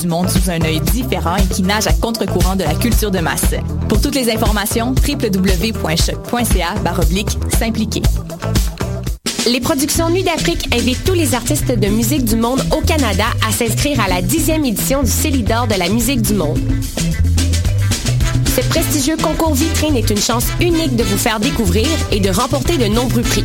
du monde sous un œil différent et qui nage à contre-courant de la culture de masse. Pour toutes les informations, www.choc.ca s'impliquer. Les productions Nuit d'Afrique invitent tous les artistes de musique du monde au Canada à s'inscrire à la dixième édition du Célidor de la musique du monde. Ce prestigieux concours vitrine est une chance unique de vous faire découvrir et de remporter de nombreux prix.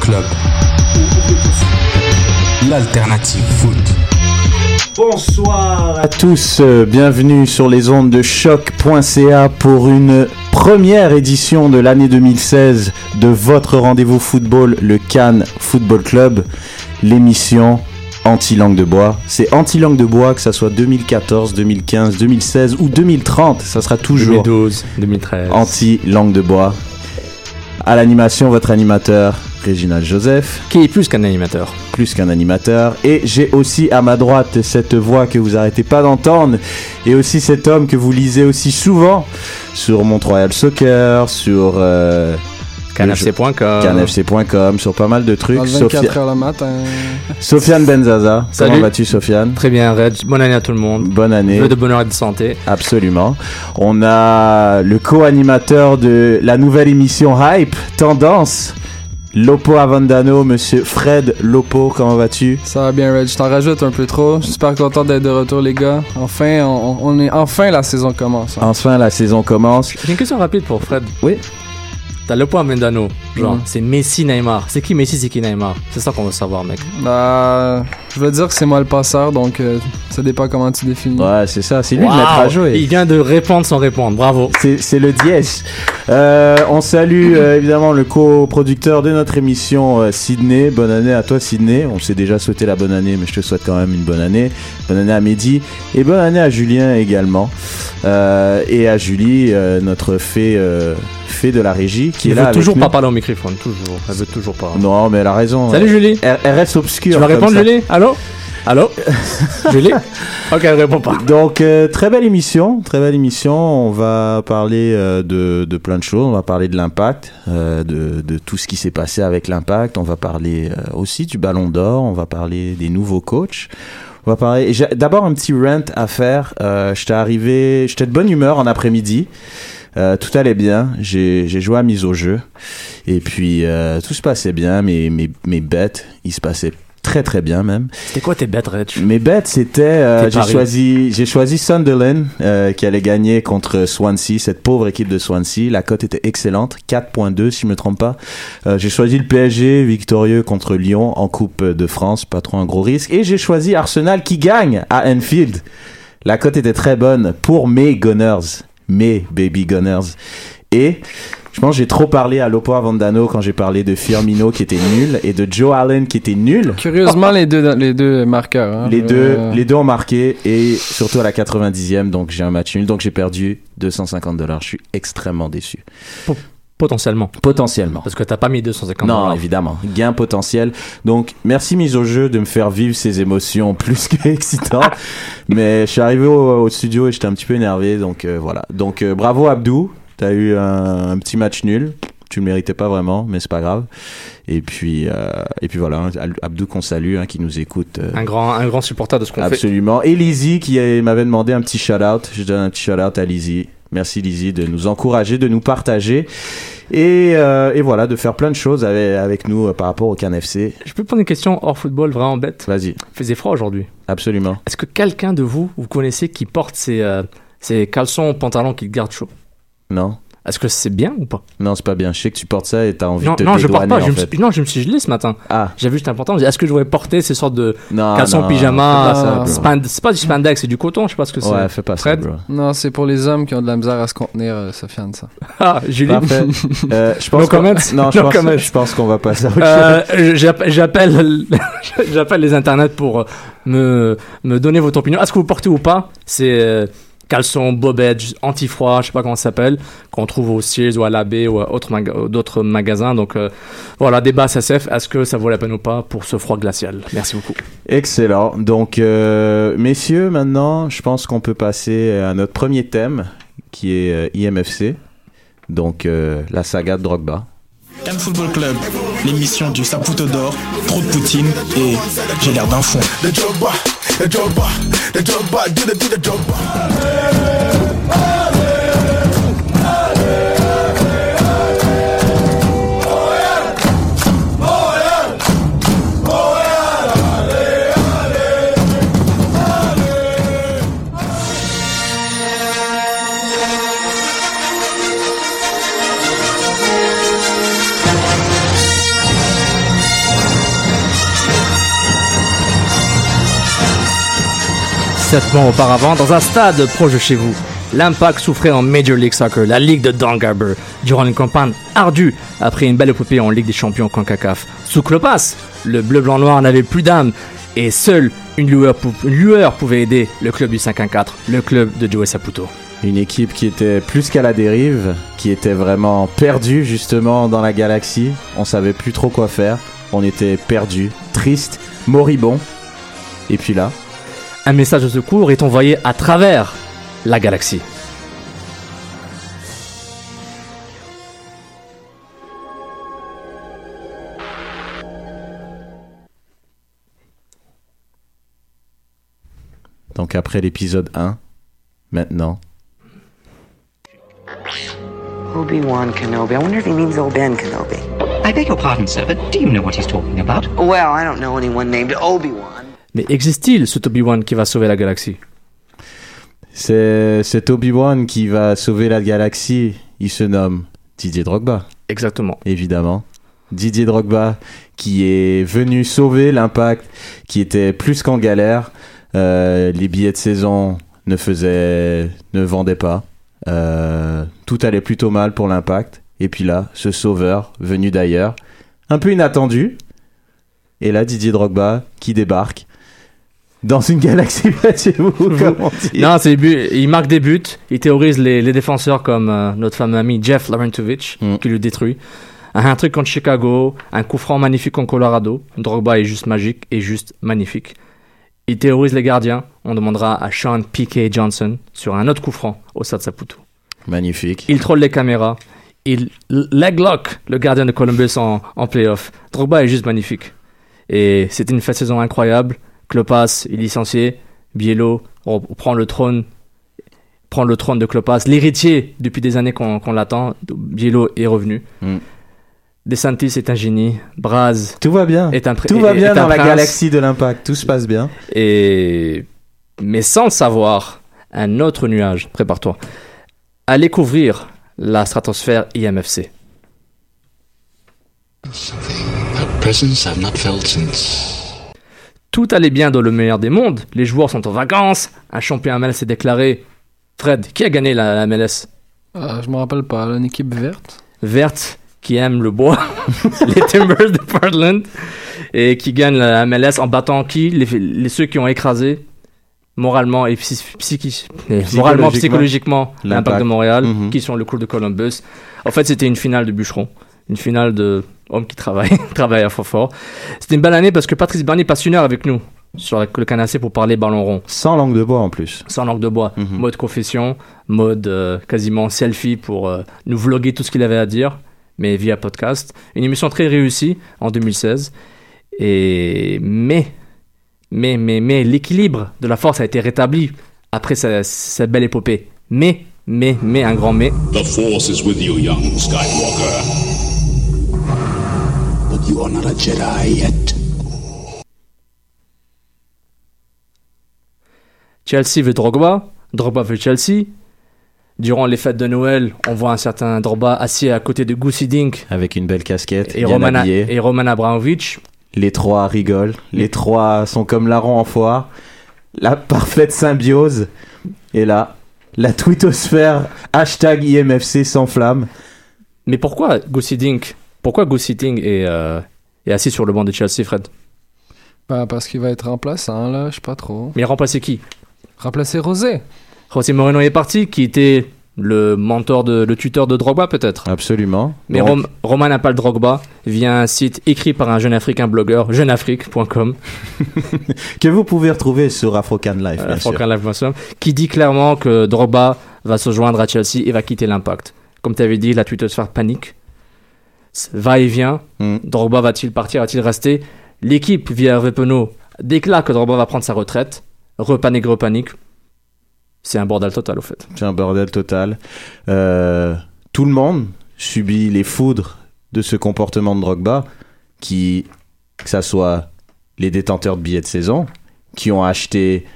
Club. L'alternative foot. Bonsoir à tous, euh, bienvenue sur les ondes de choc.ca pour une première édition de l'année 2016 de votre rendez-vous football, le Cannes Football Club, l'émission anti-langue de bois. C'est anti-langue de bois, que ça soit 2014, 2015, 2016 ou 2030, ça sera toujours 2012, 2013. anti-langue de bois. À l'animation, votre animateur, Réginald Joseph, Qui est plus qu'un animateur plus qu'un animateur. Et j'ai aussi à ma droite cette voix que vous arrêtez pas d'entendre, et aussi cet homme que vous lisez aussi souvent sur Montreal Soccer, sur euh, canfc.com. canfc.com, sur pas mal de trucs. Dans Sophia- 24 heures le matin. Sofiane Benzaza, comment Salut. vas-tu Sofiane? Très bien, Reg. Bonne année à tout le monde. Bonne année. Vœux de bonheur et de santé. Absolument. On a le co-animateur de la nouvelle émission Hype, Tendance, Lopo Avandano, monsieur Fred Lopo, comment vas-tu? Ça va bien, Reg. Je t'en rajoute un peu trop. Je suis super content d'être de retour, les gars. Enfin, on, on est enfin la saison commence. hein. Enfin, la saison commence. J'ai une question rapide pour Fred. Oui. T'as le point Mendano. Genre, Mm. c'est Messi Neymar. C'est qui Messi, c'est qui Neymar? C'est ça qu'on veut savoir, mec. Bah, je veux dire que c'est moi le passeur, donc euh, ça dépend comment tu définis. Ouais, c'est ça, c'est lui le maître à jouer. Il vient de répondre sans répondre. Bravo. C'est le dièse. Euh, on salue euh, évidemment le coproducteur de notre émission, euh, Sydney. Bonne année à toi, Sydney. On s'est déjà souhaité la bonne année, mais je te souhaite quand même une bonne année. Bonne année à Mehdi. Et bonne année à Julien également. Euh, et à Julie, euh, notre fée, de la régie, qui Il est là veut avec toujours nous. pas parler au microphone. Toujours. Elle veut toujours pas. Non, mais elle a raison. Salut, Julie. Elle, elle reste obscure. Tu vas répondre, ça. Julie? Allô? Allô? Julie? Ok, elle répond pas. Donc euh, très belle émission, très belle émission. On va parler euh, de, de plein de choses. On va parler de l'impact, euh, de, de tout ce qui s'est passé avec l'impact. On va parler euh, aussi du Ballon d'Or. On va parler des nouveaux coachs. On va parler. et j'ai D'abord un petit rant à faire. Euh, j'étais arrivé, j'étais de bonne humeur en après-midi. Euh, tout allait bien. J'ai joué à mise au jeu et puis euh, tout se passait bien. Mes mes mes bêtes, ils se passaient très très bien même. C'était quoi tes bêtes, Reg Mes bêtes, c'était euh, j'ai choisi j'ai choisi Sunderland euh, qui allait gagner contre Swansea, cette pauvre équipe de Swansea. La cote était excellente, 4.2 si je me trompe pas. Euh, j'ai choisi le PSG victorieux contre Lyon en Coupe de France, pas trop un gros risque. Et j'ai choisi Arsenal qui gagne à Anfield. La cote était très bonne pour mes Gunners, mes baby Gunners. Et je pense que j'ai trop parlé à Lopo Avandano quand j'ai parlé de Firmino qui était nul et de Joe Allen qui était nul. Curieusement, les deux, les deux marqueurs. hein. Les deux, Euh, les deux ont marqué et surtout à la 90e, donc j'ai un match nul, donc j'ai perdu 250 dollars. Je suis extrêmement déçu. Potentiellement. Potentiellement. Parce que t'as pas mis 250 Non, dollars. évidemment, gain potentiel. Donc merci mise au jeu de me faire vivre ces émotions plus que excitantes. Mais je suis arrivé au, au studio et j'étais un petit peu énervé, donc euh, voilà. Donc euh, bravo Abdou, t'as eu un, un petit match nul. Tu le méritais pas vraiment, mais c'est pas grave. Et puis, euh, et puis voilà, hein, Abdou qu'on salue, hein, qui nous écoute. Un grand, un grand supporter de ce qu'on fait. Absolument. Et Lizzie qui m'avait demandé un petit shout-out. Je donne un petit shout-out à Lizzie. Merci Lizzie de nous encourager, de nous partager. Et, euh, et voilà, de faire plein de choses avec, avec nous euh, par rapport au Can FC. Je peux poser une question hors football, vraiment bête. Vas-y, Il faisait froid aujourd'hui. absolument. Est-ce que quelqu'un de vous, vous connaissez qui porte ses, euh, ses caleçons, pantalons qui le gardent chaud? Non Est-ce que c'est bien ou pas? Non, c'est pas bien. Je sais que tu portes ça et t'as envie non, de te non, je porte pas. Je me suis, non, je me suis gelé ce matin. Ah, J'ai vu juste important. Est-ce que je devrais porter ces sortes de non, pyjama pas euh, C'est pas du spandex, c'est du coton. Je sais pas ce que c'est. Ouais, fais pas ça, bro. Non, c'est pour les hommes qui ont de la misère à se contenir, euh, Sofiane, ça. Ah, Julie. Parfait. Euh, je pense No comments. Non, je No pense, comments. je pense qu'on va passer à autre chose. Euh, j'appelle, les internets pour euh, me, me donner votre opinion. Est-ce que vous portez ou pas? Ces euh, caleçons, bobettes, anti-froid, je sais pas comment ça s'appelle, qu'on trouve au Sears ou à l'AB ou à autres maga- d'autres magasins. Donc euh, voilà, débat SSF. Est-ce que ça vaut la peine ou pas pour ce froid glacial? Merci beaucoup. Excellent. Donc, euh, messieurs, maintenant, je pense qu'on peut passer à notre premier thème, qui est euh, IMFC. Donc, euh, la saga de Drogba. Cannes Football Club, l'émission du Saputo d'or, trop de poutine et j'ai l'air d'un fond. The Drogba, the Drogba, do the do the Drogba. Sept mois auparavant, dans un stade proche de chez vous, l'Impact souffrait en Major League Soccer, la ligue de Don Garber, durant une campagne ardue après une belle épopée en Ligue des Champions CONCACAF. Sous Clopas, le bleu-blanc-noir n'avait plus d'âme et seule une lueur, pouvait aider le club du 5-1-4, le club de Joe Saputo. Une équipe qui était plus qu'à la dérive, qui était vraiment perdue justement dans la galaxie. On savait plus trop quoi faire. On était perdus, tristes, moribonds. Et puis là, Un message de secours est envoyé à travers la galaxie. donc après l'épisode 1, maintenant, Obi-Wan Kenobi. I wonder if he means old Ben Kenobi. I beg your pardon, sir, but do you know what he's talking about? Well, I don't know anyone named Obi-Wan. Mais existe-t-il ce Obi-Wan qui va sauver la galaxie? C'est cet Obi-Wan qui va sauver la galaxie. Il se nomme Didier Drogba. Exactement. évidemment. Didier Drogba qui est venu sauver l'impact qui était plus qu'en galère. Euh, les billets de saison ne faisaient, ne vendaient pas. Euh, tout allait plutôt mal pour l'impact. Et puis là, ce sauveur venu d'ailleurs, un peu inattendu. Et là, Didier Drogba qui débarque dans une galaxie près de chez vous, comme on dit. Non, c'est il marque des buts, il théorise les, les défenseurs comme euh, notre fameux ami Jeff Larentovich, Mm. qui le détruit. Un truc contre Chicago, un coup franc magnifique contre Colorado. Drogba est juste magique et juste magnifique. Il théorise les gardiens. On demandera à Sean P.K. Johnson sur un autre coup franc au Stade Saputo. Magnifique. Il troll les caméras. Il leglock le gardien de Columbus en, en playoff. Drogba est juste magnifique. Et c'était une fin de saison incroyable. Klopas est licencié. Biello prend le trône prend le trône de Klopas. L'héritier, depuis des années qu'on qu'on l'attend, Biello est revenu. Mm. DeSantis est un génie. Braz Tout va bien. est un Tout va bien dans la prince. galaxie de l'impact. Tout se passe bien. Et... Mais sans le savoir, un autre nuage, prépare-toi, allait couvrir la stratosphère IMFC. A presence I've not felt since. Tout allait bien dans le meilleur des mondes, les joueurs sont en vacances, un champion MLS s'est déclaré. Fred, qui a gagné la, la MLS Ah, je me rappelle pas, une équipe verte. Verte, qui aime le bois, les Timbers de Portland, et qui gagne la MLS en battant qui? Les, les- ceux qui ont écrasé moralement et psy- psychi- et moralement, psychologiquement l'impact de Montréal, Mhm. qui sont le club de Columbus. En fait, c'était une finale de bûcheron, une finale de hommes qui travaillent, travaillent à fort fort. C'était une belle année parce que Patrice Bernier passe une heure avec nous sur le canapé pour parler ballon rond. Sans langue de bois en plus. Sans langue de bois. Mhm. Mode confession, mode euh, quasiment selfie pour euh, nous vloguer tout ce qu'il avait à dire, mais via podcast. Une émission très réussie en 2016. Et mais, mais, mais, mais, l'équilibre de la force a été rétabli après sa- cette belle épopée. Mais, mais, mais, un grand mais. The Force is with you, young Skywalker. But you are not a Jedi yet. Chelsea veut Drogba, Drogba veut Chelsea. Durant les fêtes de Noël, on voit un certain Drogba assis à côté de Goosey Dink Avec une belle casquette, et bien Roman, habillé. et Roman Abramovich. Les trois rigolent. Les trois sont comme larrons en foire. La parfaite symbiose. Et là, la twittosphère hashtag IMFC s'enflamme. Mais pourquoi Goosey Dink? Pourquoi Goosey Dink est, euh, est assis sur le banc de Chelsea, Fred Bah, parce qu'il va être remplaçant, là, je sais pas trop. Mais remplacé qui? Remplacer Rosé. José Moreno est parti, qui était le mentor, de, le tuteur de Drogba peut-être. Absolument. Mais Rom- Roman n'a pas le Drogba via un site écrit par un jeune africain blogueur, jeuneafrique.com, que vous pouvez retrouver sur Afrocan Life, bien euh, sûr. francanlive.com, qui dit clairement que Drogba va se joindre à Chelsea et va quitter l'impact. Comme tu avais dit, la twittosphère panique. Va et vient. Mm. Drogba va-t-il partir? Va-t-il rester? L'équipe, via Hervé Penaud, déclare que Drogba va prendre sa retraite. Repanique, repanique. C'est un bordel total, au fait. C'est un bordel total. Euh, tout le monde subit les foudres de ce comportement de Drogba, qui, que ça soit les détenteurs de billets de saison, qui ont acheté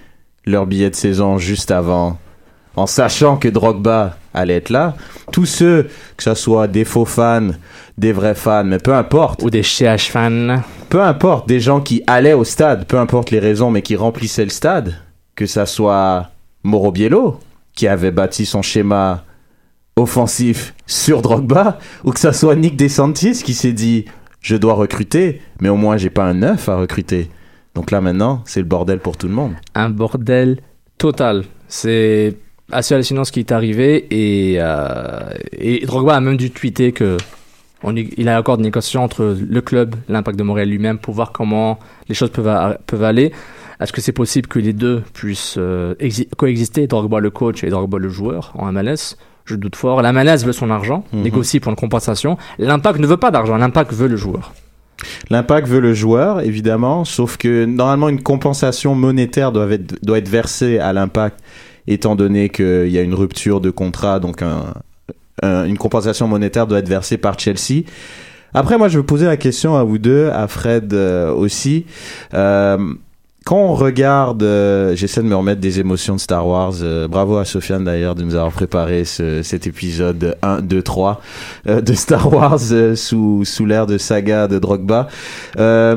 leurs billets de saison juste avant, en sachant que Drogba allait être là. Tous ceux, que ça soit des faux fans, des vrais fans, mais peu importe. Ou des CH fans. Peu importe, des gens qui allaient au stade, peu importe les raisons, mais qui remplissaient le stade, que ça soit Moro Biello, qui avait bâti son schéma offensif sur Drogba, ou que ça soit Nick DeSantis qui s'est dit je dois recruter, mais au moins j'ai pas un neuf à recruter. Donc là maintenant, c'est le bordel pour tout le monde. un bordel total. C'est assez hallucinant ce qui est arrivé et, euh, et Drogba a même dû tweeter que on, y- il a encore des négociations entre le club, l'impact de Montréal lui-même pour voir comment les choses peuvent, a- peuvent aller. Est-ce que c'est possible que les deux puissent euh, exi- coexister, Drogba le coach et Drogba le joueur en MLS? Je doute fort. La MLS veut son argent, Mhm. négocie pour une compensation. L'impact ne veut pas d'argent, l'impact veut le joueur. L'impact veut le joueur, évidemment, sauf que normalement une compensation monétaire doit être, doit être versée à l'impact, étant donné qu'il y a une rupture de contrat, donc un- un- une compensation monétaire doit être versée par Chelsea. Après, moi, je veux poser la question à vous deux, à Fred euh, aussi. Euh, quand on regarde, euh, j'essaie de me remettre des émotions de Star Wars. euh, bravo à Sofiane d'ailleurs de nous avoir préparé ce- cet épisode 1, 2, 3 euh, de Star Wars euh, sous, sous l'ère de saga de Drogba. Euh,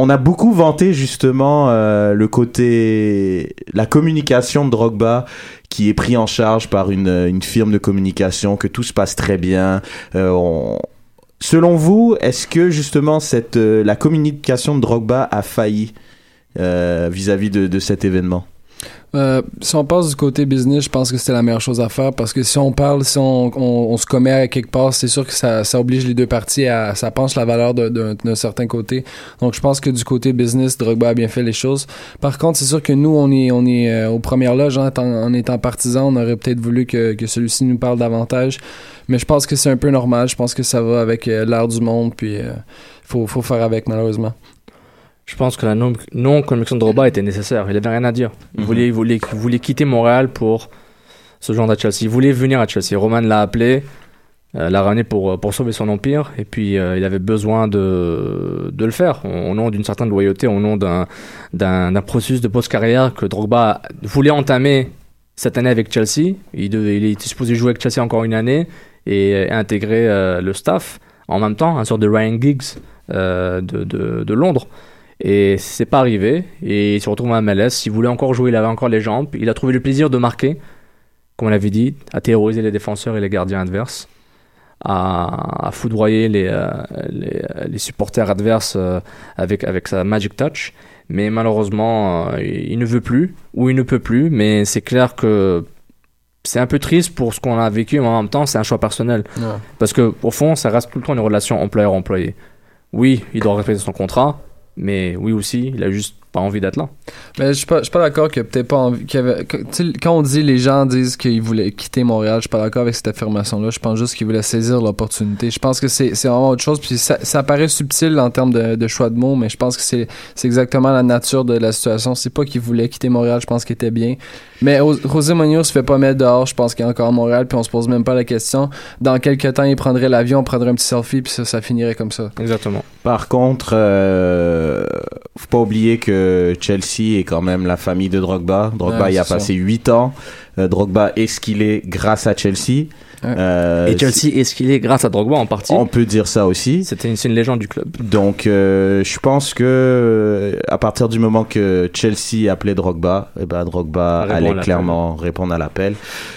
on a beaucoup vanté justement euh, le côté, la communication de Drogba qui est pris en charge par une, une firme de communication, que tout se passe très bien. Euh, on- Selon vous, est-ce que justement cette, euh, la communication de Drogba a failli euh, vis-à-vis de, de cet événement? Euh, si on passe du côté business, je pense que c'était la meilleure chose à faire parce que si on parle, si on, se commet à quelque part, c'est sûr que ça, oblige les deux parties à, ça penche la valeur d'un certain côté. Donc je pense que du côté business, Drogba a bien fait les choses. Par contre, c'est sûr que nous, on est, on est euh, aux premières loges, hein, en, étant partisans, on aurait peut-être voulu que, celui-ci nous parle davantage. Mais je pense que c'est un peu normal. Je pense que ça va avec euh, l'art du monde, puis faut, faut faire avec malheureusement. Je pense que la non- non-connexion de Drogba était nécessaire. Il avait rien à dire. Il, Mhm. voulait, il, voulait, il voulait quitter Montréal pour se joindre à Chelsea. Il voulait venir à Chelsea. Roman l'a appelé, euh, l'a ramené pour, pour sauver son empire. Et puis, euh, il avait besoin de, de le faire au, nom d'une certaine loyauté, au nom d'un, processus de post-carrière que Drogba voulait entamer cette année avec Chelsea. Il, devait, il était supposé jouer avec Chelsea encore une année et, euh, intégrer euh, le staff en même temps, un sort de Ryan Giggs euh, de, de, de Londres. Et c'est pas arrivé. Et il se retrouve à MLS. Il voulait encore jouer, il avait encore les jambes. Il a trouvé le plaisir de marquer, comme on l'avait dit, à terroriser les défenseurs et les gardiens adverses, à, à foudroyer les, euh, les, euh, les supporters adverses euh, avec, avec sa magic touch. Mais malheureusement, euh, il ne veut plus, ou il ne peut plus. Mais c'est clair que c'est un peu triste pour ce qu'on a vécu, mais en même temps, c'est un choix personnel. Ouais. Parce que, au fond, ça reste tout le temps une relation employeur-employé. Oui, il doit respecter son contrat, mais oui aussi, il a juste pas envie d'être là. Mais je suis pas, je suis pas d'accord que peut-être pas envie. avait- que- quand on dit les gens disent qu'ils voulaient quitter Montréal, je suis pas d'accord avec cette affirmation-là. Je pense juste qu'ils voulaient saisir l'opportunité. Je pense que c'est c'est vraiment autre chose. Puis ça, ça paraît subtil en termes de, de choix de mots, mais je pense que c'est c'est exactement la nature de la situation. C'est pas qu'ils voulaient quitter Montréal, je pense qu'il était bien. Mais José Mourinho se fait pas mettre dehors. Je pense qu'il est encore à Montréal, puis on se pose même pas la question. Dans quelques temps, il prendrait l'avion, on prendrait un petit selfie, puis ça, ça finirait comme ça. Exactement. Par contre, euh, faut pas oublier que que Chelsea est quand même la famille de Drogba. Drogba Ouais, y a passé 8 ans. Euh, Drogba est ce qu'il est grâce à Chelsea. Euh, Et Chelsea est ce qu'il est grâce à Drogba en partie. On peut dire ça aussi. C'était une, légende du club. Donc, euh, je pense que euh, à partir du moment que Chelsea appelait Drogba, eh ben Drogba Répond allait clairement répondre à l'appel.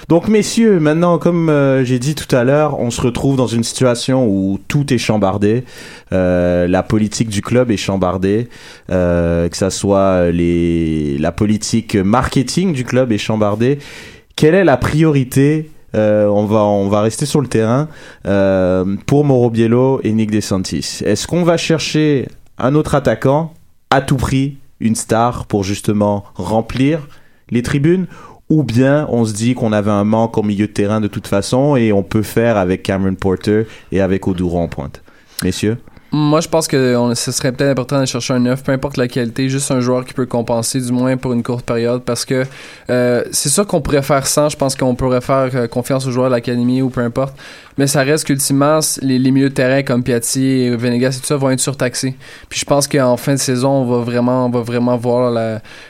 Donc, messieurs, maintenant, comme euh, j'ai dit tout à l'heure, on se retrouve dans une situation où tout est chambardé. La politique du club est chambardée, que ça soit les la politique marketing du club est chambardée. Quelle est la priorité euh, on va on va rester sur le terrain euh, pour Mauro Biello et Nick DeSantis. Est-ce qu'on va chercher un autre attaquant à tout prix, une star pour justement remplir les tribunes? Ou bien on se dit qu'on avait un manque au milieu de terrain de toute façon et on peut faire avec Cameron Porter et avec Oduro en pointe? Messieurs? Moi, je pense que ce serait peut-être important de chercher un neuf, peu importe la qualité, juste un joueur qui peut compenser, du moins pour une courte période, parce que euh, c'est sûr qu'on pourrait faire sans. Je pense qu'on pourrait faire euh, confiance aux joueurs de l'académie ou peu importe. Mais ça reste qu'ultimement, les, les milieux de terrain comme Piatti et Venegas et tout ça vont être surtaxés. Puis je pense qu'en fin de saison, on va vraiment, on va vraiment voir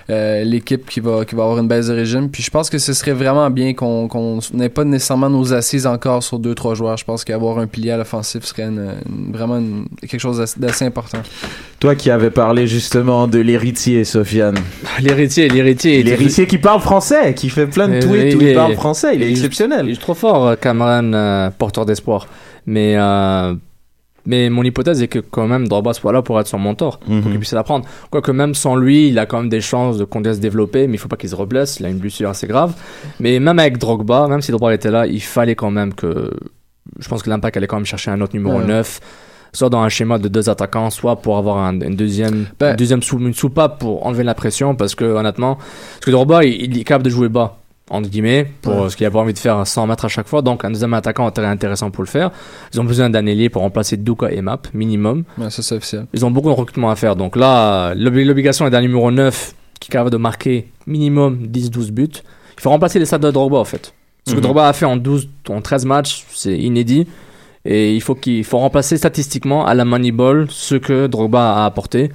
euh, l'équipe qui va, qui va avoir une baisse de régime. Puis je pense que ce serait vraiment bien qu'on qu'on n'ait pas nécessairement nos assises encore sur deux, trois joueurs. Je pense qu'avoir un pilier à l'offensif serait une- une- vraiment une- quelque chose d'assez- important. Toi qui avais parlé justement de l'héritier, Sofiane. L'héritier, l'héritier. L'héritier qui parle français, qui fait plein de tweets où il parle français, il est il- exceptionnel. Il est trop fort, euh, Cameron, euh, porteur d'espoir. Mais, euh, mais mon hypothèse est que quand même Drogba soit là pour être son mentor, Mhm. pour qu'il puisse l'apprendre. Quoique même sans lui, il a quand même des chances de continuer à se développer, mais il faut pas qu'il se reblesse. Il a une blessure assez grave. Mais même avec Drogba, même si Drogba était là, il fallait quand même que. Je pense que l'impact allait quand même chercher un autre numéro Ouais. 9 soit dans un schéma de deux attaquants, soit pour avoir un- une deuxième, Ben- une deuxième sous, une soupape pour enlever la pression, parce que honnêtement, parce que Drogba, il, il est capable de jouer bas, entre guillemets, pour Ouais. ce qu'il a pas envie de faire 100 mètres à chaque fois, donc un deuxième attaquant est très intéressant pour le faire. Ils ont besoin d'un ailier pour remplacer Duka et Map, minimum. Ouais, ça, c'est officiel. Ils ont beaucoup de recrutement à faire, donc là, l'obli- l'obligation est d'un numéro 9 qui est capable de marquer minimum 10-12 buts. Il faut remplacer les stats de Drogba, en fait. Ce que Mhm. Drogba a fait en 12, en 13 matchs, c'est inédit. Et il faut qu'il faut remplacer statistiquement à la Moneyball ce que Drogba a apporté.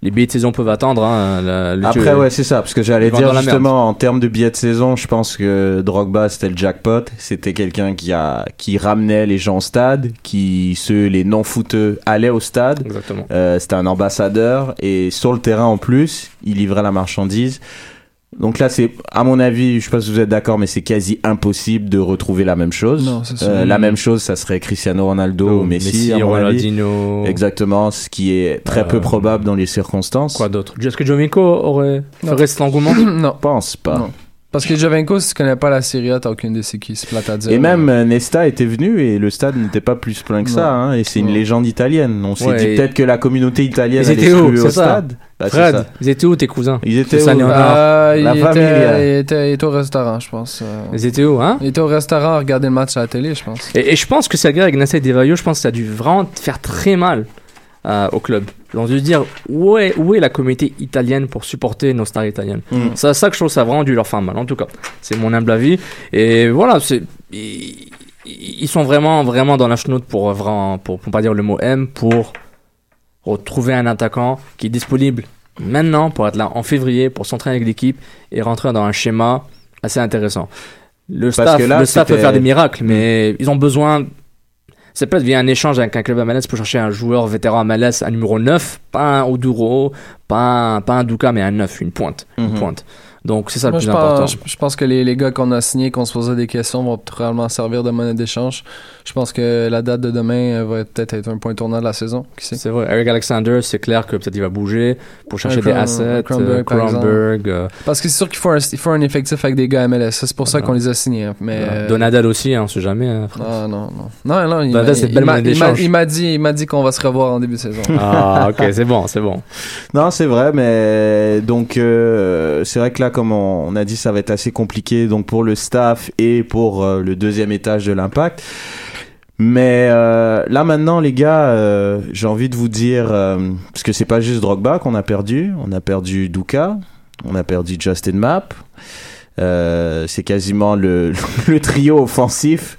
Les billets de saison peuvent attendre. Hein, la- le Après, jeu- ouais, c'est ça, parce que j'allais dire justement en termes de billets de saison, je pense que Drogba c'était le jackpot. C'était quelqu'un qui a qui ramenait les gens au stade, qui ceux les non footeux allaient au stade. Exactement. Euh, c'était un ambassadeur et sur le terrain en plus, il livrait la marchandise. Donc là, c'est, à mon avis, je sais pas si vous êtes d'accord, mais c'est quasi impossible de retrouver la même chose. Non, c'est sûr. Euh, la même chose, ça serait Cristiano Ronaldo ou Messi, Messi, à mon avis. Ronaldinho. Exactement, ce qui est très peu Euh, probable dans les circonstances. Quoi d'autre? Est-ce que Jovinko aurait Non. ferait cet engouement non. Je pense pas. Non. Parce que Jovenko, si tu connais pas la Serie A, t'as aucune idée c'est qui. C'est plate à dire. Et même euh, Nesta était venu et le stade n'était pas plus plein que ça. Hein, et c'est une légende italienne. On s'est Ouais, dit et- peut-être que la communauté italienne Ils allait étaient se où au ça. stade. Bah, Fred, ça. ils étaient où tes cousins Ils étaient où ça. Euh, il, La était, Familia. il, était, il était au restaurant, je pense. euh. Ils étaient où, hein Il était au restaurant à regarder le match à la télé, je pense. Et, et je pense que cette guerre avec Nasser Devayo, je pense que ça a dû vraiment faire très mal euh, au club. Ont dû se dire où est, où est la communauté italienne pour supporter nos stars italiennes. Mm. C'est ça que je trouve ça a vraiment dû leur faire mal, en tout cas. C'est mon humble avis. Et voilà, c'est. Ils, sont vraiment, vraiment dans la chenoute pour, vraiment, pour, pour pas dire le mot M, pour retrouver un attaquant qui est disponible maintenant pour être là en février, pour s'entraîner avec l'équipe et rentrer dans un schéma assez intéressant. Le Parce staff, là, le staff peut faire des miracles, mais ils ont besoin. C'est peut-être via un échange avec un club à MLS pour chercher un joueur vétéran à MLS, un numéro 9, pas un Oduro, pas un, pas un Duka, mais un 9, une pointe. Une Mhm. pointe. Donc c'est ça Moi, le je, plus important. pense, je, je pense que les, les gars qu'on a signés, qu'on se posait des questions, vont probablement servir de monnaie d'échange. Je pense que la date de demain euh, va être- peut-être être un point tournant de la saison. Qui sait? C'est vrai. Eric Alexander, c'est clair que peut-être il va bouger pour chercher des assets. un Kronberg, euh, par exemple. Kronberg, euh, Parce que c'est sûr qu'il faut un, il faut un effectif avec des gars MLS. C'est pour ça qu'on les a signés. hein. Mais, euh, Donadel aussi, hein, on sait jamais. hein. Ah non, non. Non, non, il Donadel, m'a- c'est il belle m'a- monnaie il m'a- d'échange. il m'a dit, il m'a dit qu'on va se revoir en début de saison. Ah, ok, c'est bon, c'est bon. Non, c'est vrai, mais donc euh, c'est vrai que là, comme on, a dit, ça va être assez compliqué donc pour le staff et pour euh, le deuxième étage de l'impact. Mais euh, là maintenant, les gars, euh, j'ai envie de vous dire parce que c'est pas juste Drogba qu'on a perdu, on a perdu Duka, on a perdu Justin Mapp. C'est quasiment le trio offensif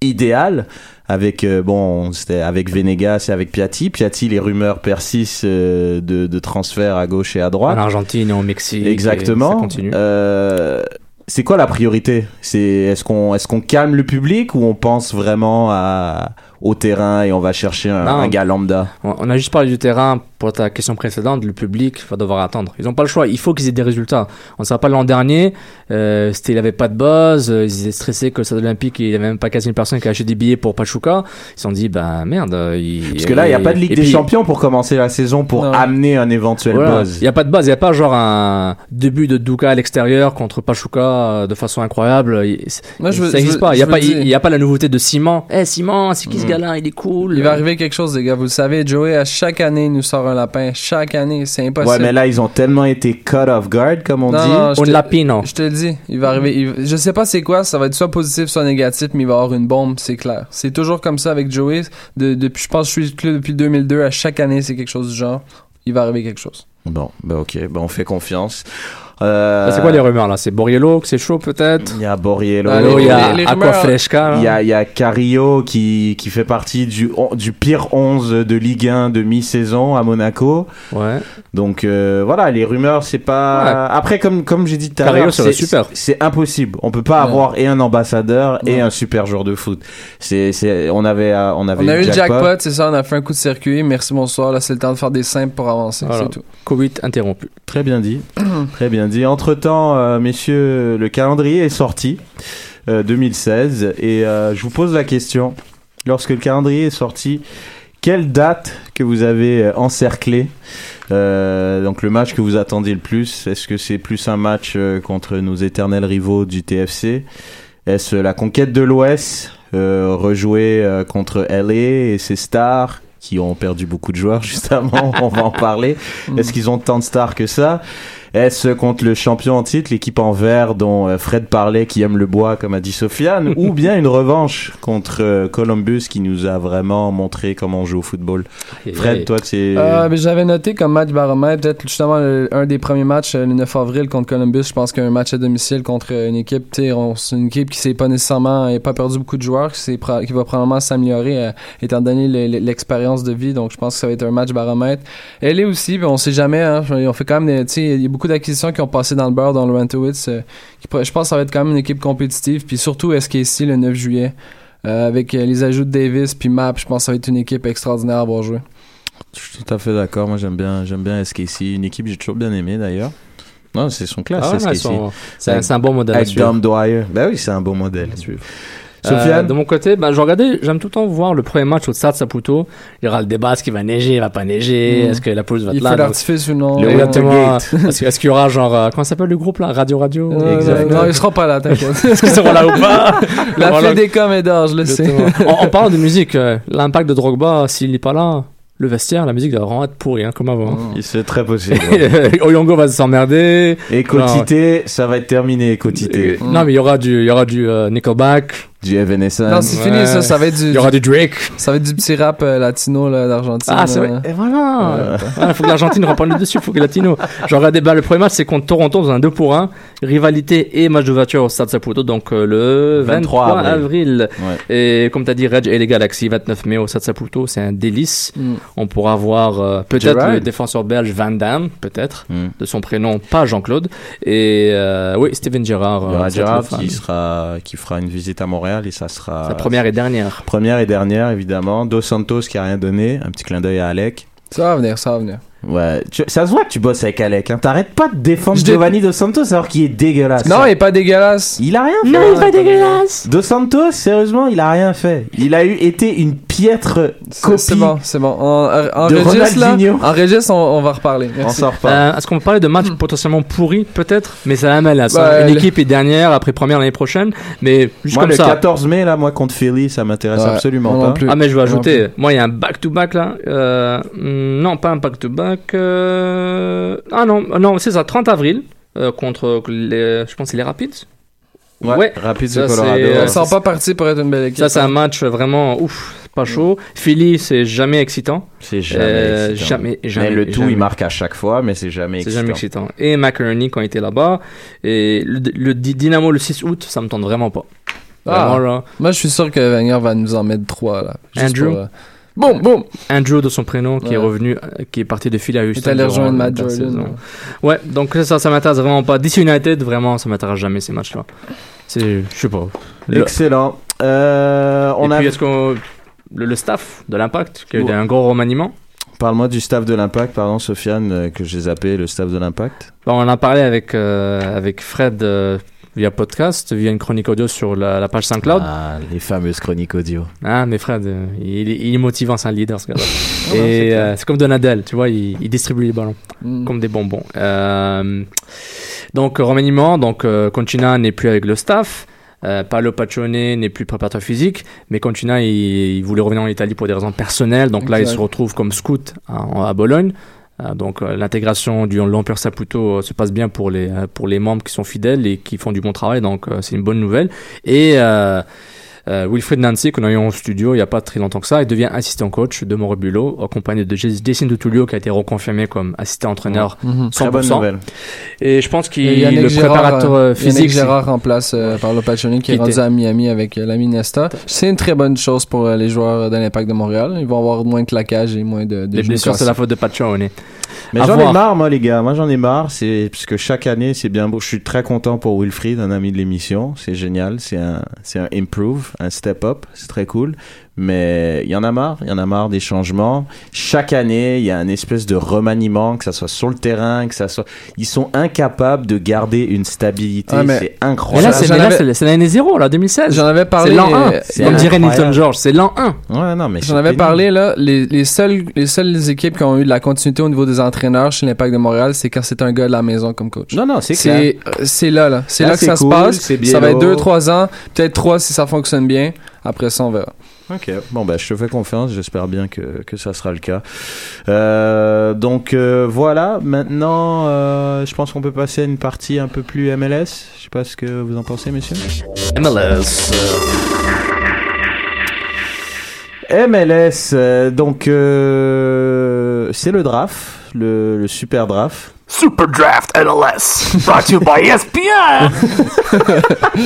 idéal avec euh, bon, c'était avec Venegas et avec Piatti. Piatti, les rumeurs persistent euh, de, de transfert à gauche et à droite. En Argentine et au Mexique. et Exactement. ça continue. Euh, c'est quoi la priorité? C'est est-ce qu'on est-ce qu'on calme le public ou on pense vraiment à au terrain et on va chercher un, Non. un gars lambda On a juste parlé du terrain pour ta question précédente. Le public va devoir attendre. Ils n'ont pas le choix. Il faut qu'ils aient des résultats. On ne sait pas l'an dernier. Euh, il avait pas de buzz. euh, Ils étaient stressés que le stade olympique, il n'y avait même pas quasi une personne qui a acheté des billets pour Pachuca. Ils se sont dit, bah merde. il- Parce que là, il n'y a pas de Ligue des puis- Champions pour commencer la saison pour Non. amener un éventuel Voilà. buzz. Il n'y a pas de base, il n'y a pas genre un début de Duca à l'extérieur contre Pachuca euh, de façon incroyable. Il- Moi, je veux- ça n'existe pas. Il n'y a, pas- y a pas la nouveauté de Simon. Eh Simon, c'est qui ce Il est cool. Il va arriver quelque chose, les gars. Vous le savez, Joey, à chaque année, il nous sort un lapin. Chaque année, c'est impossible. Ouais, mais là, ils ont tellement été cut off guard, comme on Non, dit. non, je Un te- lapino. Je te le dis, il va arriver. il- je sais pas c'est quoi, ça va être soit positif, soit négatif, mais il va y avoir une bombe, c'est clair. C'est toujours comme ça avec Joey. De, depuis, je pense que je suis le club depuis 2002. À chaque année, c'est quelque chose du genre. Il va arriver quelque chose. Bon, bah ok, bah on fait confiance. Euh, Ah, C'est quoi les rumeurs là? C'est Borriello, que c'est chaud peut-être? Il y a Borriello. Allô, il y a les- les Aqua rumeurs- Fresca. là. Il y a, il y a Carillo qui, qui fait partie du, du pire 11 de Ligue 1 de mi-saison à Monaco. Ouais. Donc euh, voilà, les rumeurs, c'est pas. Après, comme, comme j'ai dit tout à l'heure, c'est super. c'est impossible. On peut pas Ouais. avoir et un ambassadeur et un super joueur de foot. C'est, c'est, on avait, euh, on avait On a eu le jackpot, c'est ça, on a fait un coup de circuit. Merci, bonsoir. Là, c'est le temps de faire des simples pour avancer. Voilà. C'est tout. Covid interrompu. Très bien dit. Très bien dit. Entre temps, messieurs, le calendrier est sorti. euh, 2016 et euh, je vous pose la question. Lorsque le calendrier est sorti quelle date que vous avez euh, encerclé euh, donc le match que vous attendiez le plus? Est-ce que c'est plus un match euh, contre nos éternels rivaux du TFC est-ce la conquête de l'Ouest euh, euh, contre LA et ses stars qui ont perdu beaucoup de joueurs juste avant on va en parler. Est-ce qu'ils ont tant de stars que ça? Est-ce contre le champion en titre, l'équipe en vert dont euh, Fred parlait, qui aime le bois, comme a dit Sofiane, ou bien une revanche contre euh, Columbus qui nous a vraiment montré comment on joue au football? Fred, toi, c'est... Euh, J'avais noté comme match baromètre, peut-être justement le- un des premiers matchs, euh, le 9 avril contre Columbus. Je pense qu'un match à domicile contre une équipe, tu sais, on- c'est une équipe qui s'est pas nécessairement, n'a pas perdu beaucoup de joueurs, qui, va probablement s'améliorer euh, étant donné le- le- l'expérience de vie. Donc je pense que ça va être un match baromètre. Elle est aussi, on sait jamais, hein, on fait quand même, tu sais, il y a beaucoup d'acquisitions qui ont passé dans le beurre dans le Rentowitz. euh, qui je pense que ça va être quand même une équipe compétitive. Puis surtout SKC le 9 juillet. euh, avec euh, les ajouts de Davis puis Map, je pense que ça va être une équipe extraordinaire à voir jouer. Je suis tout à fait d'accord. Moi, j'aime bien, j'aime bien SKC. Une équipe que j'ai toujours bien aimé d'ailleurs. Non, c'est son classe, Ah SKC. c'est un- c'est un bon modèle à Avec suivre. Dom Dwyer. Ben oui, c'est un bon modèle. Sofiane de mon côté, bah, je regardais, j'aime tout le temps voir le premier match au Stade Saputo. Il y aura le débat est-ce qu'il va neiger, il va pas neiger, Mm. est-ce que la pelouse va Il être fait là. l'artifice ou non. Exactement. Est-ce qu'il y aura genre, euh, comment s'appelle le groupe là? Radio Radio? Euh, Exactement. Non, ils seront pas là, t'inquiète. Est-ce qu'ils seront là ou pas? La Voilà. fée des coms est d'or, je le sais. En, en parlant de musique, euh, l'impact de Drogba, s'il n'est pas là, le vestiaire, la musique doit vraiment être pourrie, hein, comme avant. C'est très possible. Oyongo va s'emmerder. Et Cotité, ça va être terminé, Cotité. Non, mais il y aura du, il y aura du euh, Nickelback. Du Evanescence. Non, c'est fini, ça. Ça va être du. Il y aura du Drake. Ça va être du petit rap euh, latino là, d'Argentine. Ah, c'est vrai. Et voilà. Il faut que l'Argentine reprenne le dessus, il faut que Latino. Regardé bah, le premier match, c'est contre Toronto dans un 2 pour 1. Rivalité et match d'ouverture au Stade Saputo, donc euh, le 23, 23 avril. avril. Et comme tu as dit, Reg et les Galaxies, 29 mai au Stade Saputo, c'est un délice. Mm. On pourra voir euh, peut-être le défenseur belge Van Damme, peut-être, Mm. de son prénom, pas Jean-Claude. Et euh, oui, Steven Gerrard. Il y aura euh, c'est Gerrard qui, sera, qui fera une visite à Montréal et ça sera. Sa première et dernière. Première et dernière, évidemment. Dos Santos qui a rien donné. Un petit clin d'œil à Alec. Ça va venir, ça va venir. Ouais, tu- ça se voit que tu bosses avec Alec. Hein. T'arrêtes pas de défendre Je dé- Giovanni Dos Santos alors qu'il est dégueulasse. Non, il est pas dégueulasse. Il a rien fait. Non, il est pas dégueulasse. Dos Santos, sérieusement, il a rien fait. Il a eu été une piètre C'est copie. c'est bon, c'est bon. On, en de registre, là. En on, on va reparler. On s'en reparle. Euh, Est-ce qu'on peut parler de matchs potentiellement pourris, peut-être? Mais ça amène à ça. Bah, Une équipe est dernière, après première l'année prochaine. Mais juste Moi, comme le ça. 14 mai, là, moi, contre Philly, ça m'intéresse Ouais, absolument pas. non plus. Ah mais je vais non ajouter, moi il y a un back-to-back là, euh, hmm, non pas un back-to-back, euh, ah non, non c'est ça, 30 avril, euh, contre les, je pense que c'est les Rapids. Ouais, Rapids Ça, de Colorado. c'est, euh, sont pas partis pour être une belle équipe. Ça c'est un match vraiment ouf, pas chaud. Philly c'est jamais excitant, C'est jamais Euh, excitant. jamais, jamais, Mais le tout, jamais. il marque à chaque fois, mais c'est jamais c'est excitant. jamais excitant. Et McInerney quand il était là-bas, et le, le Dynamo le 6 août, ça me tente vraiment pas. Ah. Vraiment, là. Moi, je suis sûr que Wenger va nous en mettre trois, là. Juste Andrew? pour, euh, Boum, boum! Andrew de son prénom qui est revenu, euh, qui est parti de Philly à Houston. durant rejoindre Matt l'intersaison. Jordan, Ouais, donc ça, ça m'intéresse vraiment pas. DC United, vraiment, ça m'intéresse jamais ces matchs-là. C'est, je sais pas. Le- Excellent. Euh, on Et a. puis, est-ce qu'on. Le, le staff de l'Impact, qui a eu Ouais. un gros remaniement? Parle-moi du staff de l'Impact, pardon, Sofiane, euh, que j'ai zappé, le staff de l'Impact. Bon, on en a parlé avec, euh, avec Fred euh, via podcast, via une chronique audio sur la, la page SoundCloud. Ah, les fameuses chroniques audio. Ah, mais Fred, euh, il, est- il est motivant, c'est un leader, ce gars-là. C'est Et clair. euh, c'est comme Donadel, tu vois, il, il distribue les ballons Mm. comme des bonbons. Euh, donc, remaniement, donc euh, Contina n'est plus avec le staff. Euh, Paolo Paccione n'est plus préparateur physique, mais Contina il, il voulait revenir en Italie pour des raisons personnelles, donc là il se retrouve comme scout à, à Bologne. Euh, donc euh, l'intégration du Lampere Saputo euh, se passe bien pour les pour les membres qui sont fidèles et qui font du bon travail, donc c'est une bonne nouvelle. Et euh, Wilfred Nancy, qu'on a eu en studio il n'y a pas très longtemps que ça, il devient assistant coach de Montrebulo, accompagné de Jason Tutulio qui a été reconfirmé comme assistant entraîneur Mhm. 100%. Très bonne nouvelle. Et je pense qu'il le Gérard, préparateur euh, euh, physique. Gérard remplace euh, par Paccioni qui, Qui est rendu était- à Miami avec euh, l'ami Nesta. C'est une très bonne chose pour euh, les joueurs de l'Impact de Montréal. Ils vont avoir moins de claquage et moins de, de Les blessures, c'est la faute de Paccione. Mais j'en ai marre, moi, les gars. Moi, j'en ai marre. C'est parce que chaque année, c'est bien beau. Je suis très content pour Wilfried, un ami de l'émission. C'est génial. C'est un, c'est un improve, un step up. C'est très cool. Mais il y en a marre. Il y en a marre des changements. Chaque année, il y a un espèce de remaniement, que ça soit sur le terrain, que ça soit. Ils sont incapables de garder une stabilité. Ah, mais- C'est Mais incroyable. là, c'est J'en mais là, avais- c'est- l'année 0, là, 2016. J'en avais parlé. C'est l'an 1. euh, c'est Comme dirait. Nilton George, c'est l'an 1. Ouais, non, mais J'en avais pénible. parlé là, les, les seules les seules équipes qui ont eu de la continuité au niveau des entraîneurs chez l'Impact de Montréal, c'est quand c'est un gars de la maison comme coach. Non, non, c'est clair. C'est euh, c'est là là, c'est Là, là, que c'est ça cool, se passe. c'est Ça va être Biello. deux trois ans, peut-être trois si ça fonctionne bien. Après ça on verra. Ok, bon bah je te fais confiance, j'espère bien que, que ça sera le cas. Euh, donc euh, voilà, maintenant euh, je pense qu'on peut passer à une partie un peu plus MLS. Je sais pas ce que vous en pensez messieurs. MLS. MLS, donc c'est le draft, le, le super draft. Super Draft MLS, brought to you by ESPN.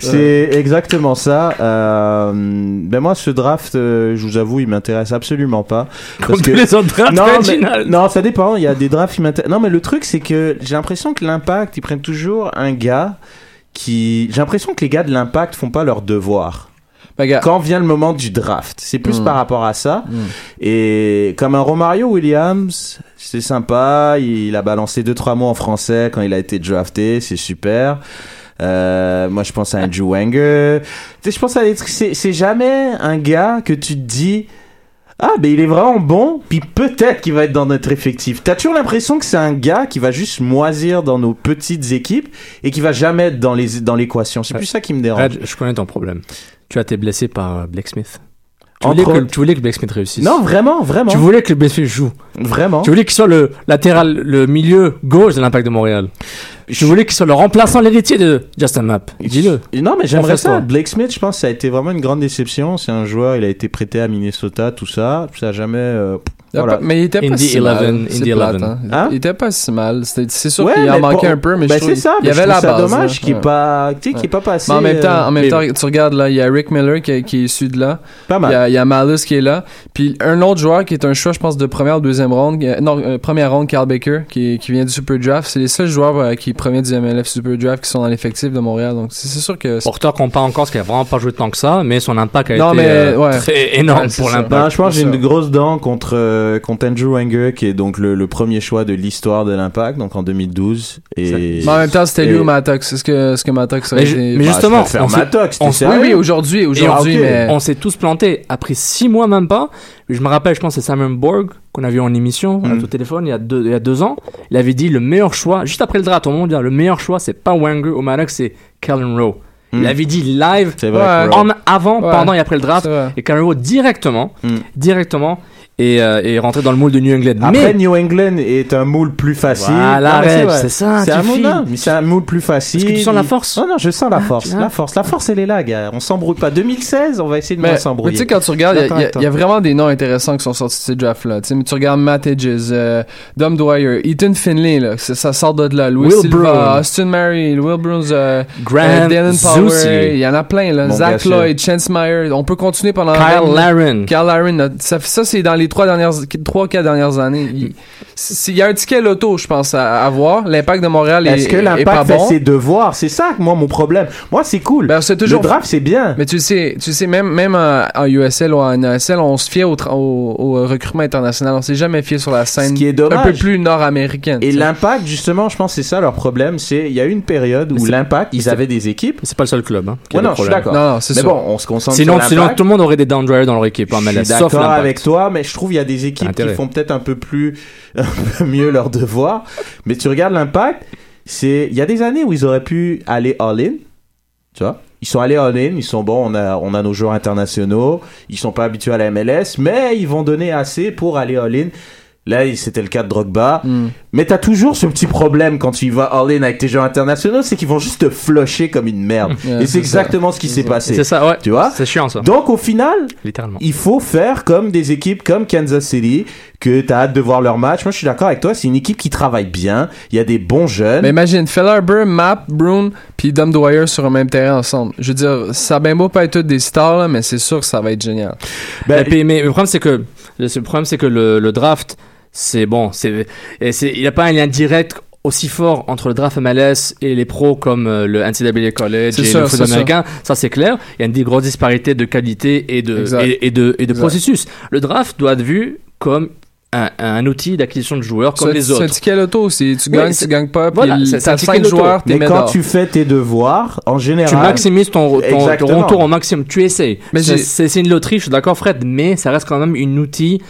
C'est exactement ça. Euh, ben moi, ce draft, euh, je vous avoue, il m'intéresse absolument pas. Comme Parce que- les autres drafts, non, mais, non, ça dépend. Il y a des drafts qui m'intéressent. Non, mais le truc, c'est que j'ai l'impression que l'impact, ils prennent toujours un gars qui. J'ai l'impression que les gars de l'impact font pas leur devoir. Quand vient le moment du draft, c'est plus Mm. par rapport à ça. Mm. Et comme un Romario Williams, c'est sympa. Il a balancé deux trois mots en français quand il a été drafté, c'est super. Euh, moi, je pense à Andrew Wenger. Tu sais, je pense à des trucs. C'est c'est jamais un gars que tu te dis. Ah, ben il est vraiment bon, puis peut-être qu'il va être dans notre effectif. T'as toujours l'impression que c'est un gars qui va juste moisir dans nos petites équipes et qui va jamais être dans les dans l'équation. C'est plus ça qui me dérange. Red, je connais ton problème. Tu as été blessé par euh, Blake Smith. Tu voulais, que, tu voulais que Blake Smith réussisse. Non, vraiment, vraiment, Tu voulais que Blake Smith joue. vraiment. Tu voulais qu'il soit le latéral, le milieu gauche de l'Impact de Montréal. Tu voulais qu'il soit le remplaçant, l'héritier de Justin Mapp. Dis-le. Non, mais j'aimerais ça. Blake Smith, je pense, ça a été vraiment une grande déception. C'est un joueur, il a été prêté à Minnesota, tout ça. Ça a jamais. euh, voilà. pas- mais il était pas Indy si 11, mal. C'est Indy plate, 11. hein. Hein? Il était pas si mal. C'est sûr Ouais, qu'il en manquait un peu, mais ben, je trouve c'est ça. il y avait la base. dommage hein. qu'il est Ouais. pas, tu sais, pas passé. Mais en même temps, en même mais- temps, tu regardes là, il y a Rick Miller qui, qui est issu de là. pas Il y mal. a, il y a Malice qui est là. Puis un autre joueur qui est un choix, je pense, de première ou deuxième ronde. euh, Non, euh, première ronde, Carl Baker, qui, qui vient du Super Draft. C'est les seuls joueurs euh, qui proviennent du MLF Super Draft qui sont dans l'effectif de Montréal. Donc c'est c'est sûr que. c'est- Porteur qu'on pas encore, parce qu'il a vraiment pas joué tant que ça, mais son impact a Non, été mais, euh, ouais. très énorme Ouais, c'est pour l'impact. Je pense que j'ai c'est une grosse dent contre, euh, contre Andrew Wenger, qui est donc le, le premier choix de l'histoire de l'Impact, donc en 2012. Et... Mais en même temps, c'était lui et- ou Mattox. Est-ce que, est-ce que Mattox aurait Mais été. mais Bah, justement, préfère on s'est- Mattox, on- oui, sérieux oui, aujourd'hui, aujourd'hui, mais. On s'est tous plantés. Après six mois, même pas. Je me rappelle, je pense, c'est Simon Borg qu'on a vu en émission, Mm. euh, au téléphone, il y, a deux, il y a deux ans. Il avait dit le meilleur choix, juste après le draft, au monde, le meilleur choix, c'est pas Wenger ou Maddox, c'est Kellen Rowe. Mm. Il avait dit live, vrai. En avant, Ouais. pendant et après le draft. Et Kellen Rowe, directement, Mm. directement, et, euh, et rentrer dans le moule de New England. Après, mais New England est un moule plus facile. Voilà, Reg, vrai. c'est ça, C'est un moule, files. non, mais c'est un moule plus facile. Est-ce que tu sens la force Non, non, je sens la force. tu vois La force, la force, elle est là, gars. On s'embrouille pas. 2016, on va essayer de Mais, moins mais s'embrouiller. tu sais, quand tu regardes, il y a- y, vraiment des noms intéressants qui sont sortis de ces drafts-là. Tu sais, mais tu regardes Matt Hedges, euh, Dom Dwyer, Ethan Finley, là, ça, ça sort de là. Louis Will Silva, Brown. Austin Murray, Will Bruns, euh, Graham euh, Dylan Zusi. Power, il y en a plein, là. Mon Zach. Lloyd, Chance Meyer. On peut continuer pendant Kyle 20 Laren. Kyle Laren, ça, ça c'est dans les trois dernières, trois, quatre dernières années. Il, y a un ticket loto, je pense, à avoir. L'impact de Montréal est, Est-ce que est pas l'impact fait bon? ses devoirs? C'est ça, moi, mon problème. Moi, c'est cool. Ben, c'est toujours- Le draft, c'est bien. Mais tu sais, tu sais même, même en, USL ou en ASL, on se fiait au, tra- au, au recrutement international. On s'est jamais fié sur la scène Ce qui est dommage. un peu plus nord-américaine. Et l'impact, justement, je pense que c'est ça leur problème. C'est il y a eu une période où l'impact, ils avaient des équipes. C'est pas le seul club. Hein, qui Ouais, non, je suis d'accord. Non, non, c'est Mais sûr. bon, on se concentre Sinon, sur sinon, tout le monde aurait des down dryers dans leur équipe en Je suis d'accord avec toi, mais je trouve il y a des équipes qui font peut-être un peu plus un peu mieux leur devoir. Mais tu regardes l'impact, c'est il y a des années où ils auraient pu aller all-in, tu vois. Ils sont allés all-in, ils sont bons, on a, on a nos joueurs internationaux, ils sont pas habitués à la MLS, mais ils vont donner assez pour aller all-in. Là, c'était le cas de Drogba. Hmm. Mais t'as toujours ce petit problème quand tu y vas all-in avec tes joueurs internationaux, c'est qu'ils vont juste te flusher comme une merde. Ouais, Et c'est exactement ce qui s'est passé. C'est ça, ouais. Tu vois C'est chiant, ça. Donc au final, Littéralement. il faut faire comme des équipes comme Kansas City, que t'as hâte de voir leur match. Moi, je suis d'accord avec toi. C'est une équipe qui travaille bien. Il y a des bons jeunes. Mais imagine, Fellerber, Map, Brown, puis Dom Dwyer sur un même terrain ensemble. Je veux dire, ça a bien beau pas être tous des stars, là, mais c'est sûr que ça va être génial. Ben, Et puis, mais le problème, c'est que, le le problème, c'est que le, le draft, c'est bon, c'est, et c'est, il n'y a pas un lien direct aussi fort entre le draft MLS et les pros comme euh, le NCAA College C'est et sûr, le foot américain. Ça, c'est clair. Il y a une grosse disparité de qualité et de, et, et de, et de Exact. processus. Le draft doit être vu comme un, un outil d'acquisition de joueurs comme C'est- les C'est un autres. ticket loto, c'est tu Oui, gagnes, c'est- tu gagnes pas, voilà, c'est- c'est un ticket 5 loto. joueurs, mais quand tu fais tes devoirs, en général, Tu maximises ton, ton, ton retour au maximum. Tu essayes. Mais C'est- j'ai- c'est c'est une loterie, je suis d'accord, Fred, mais ça reste quand même un outil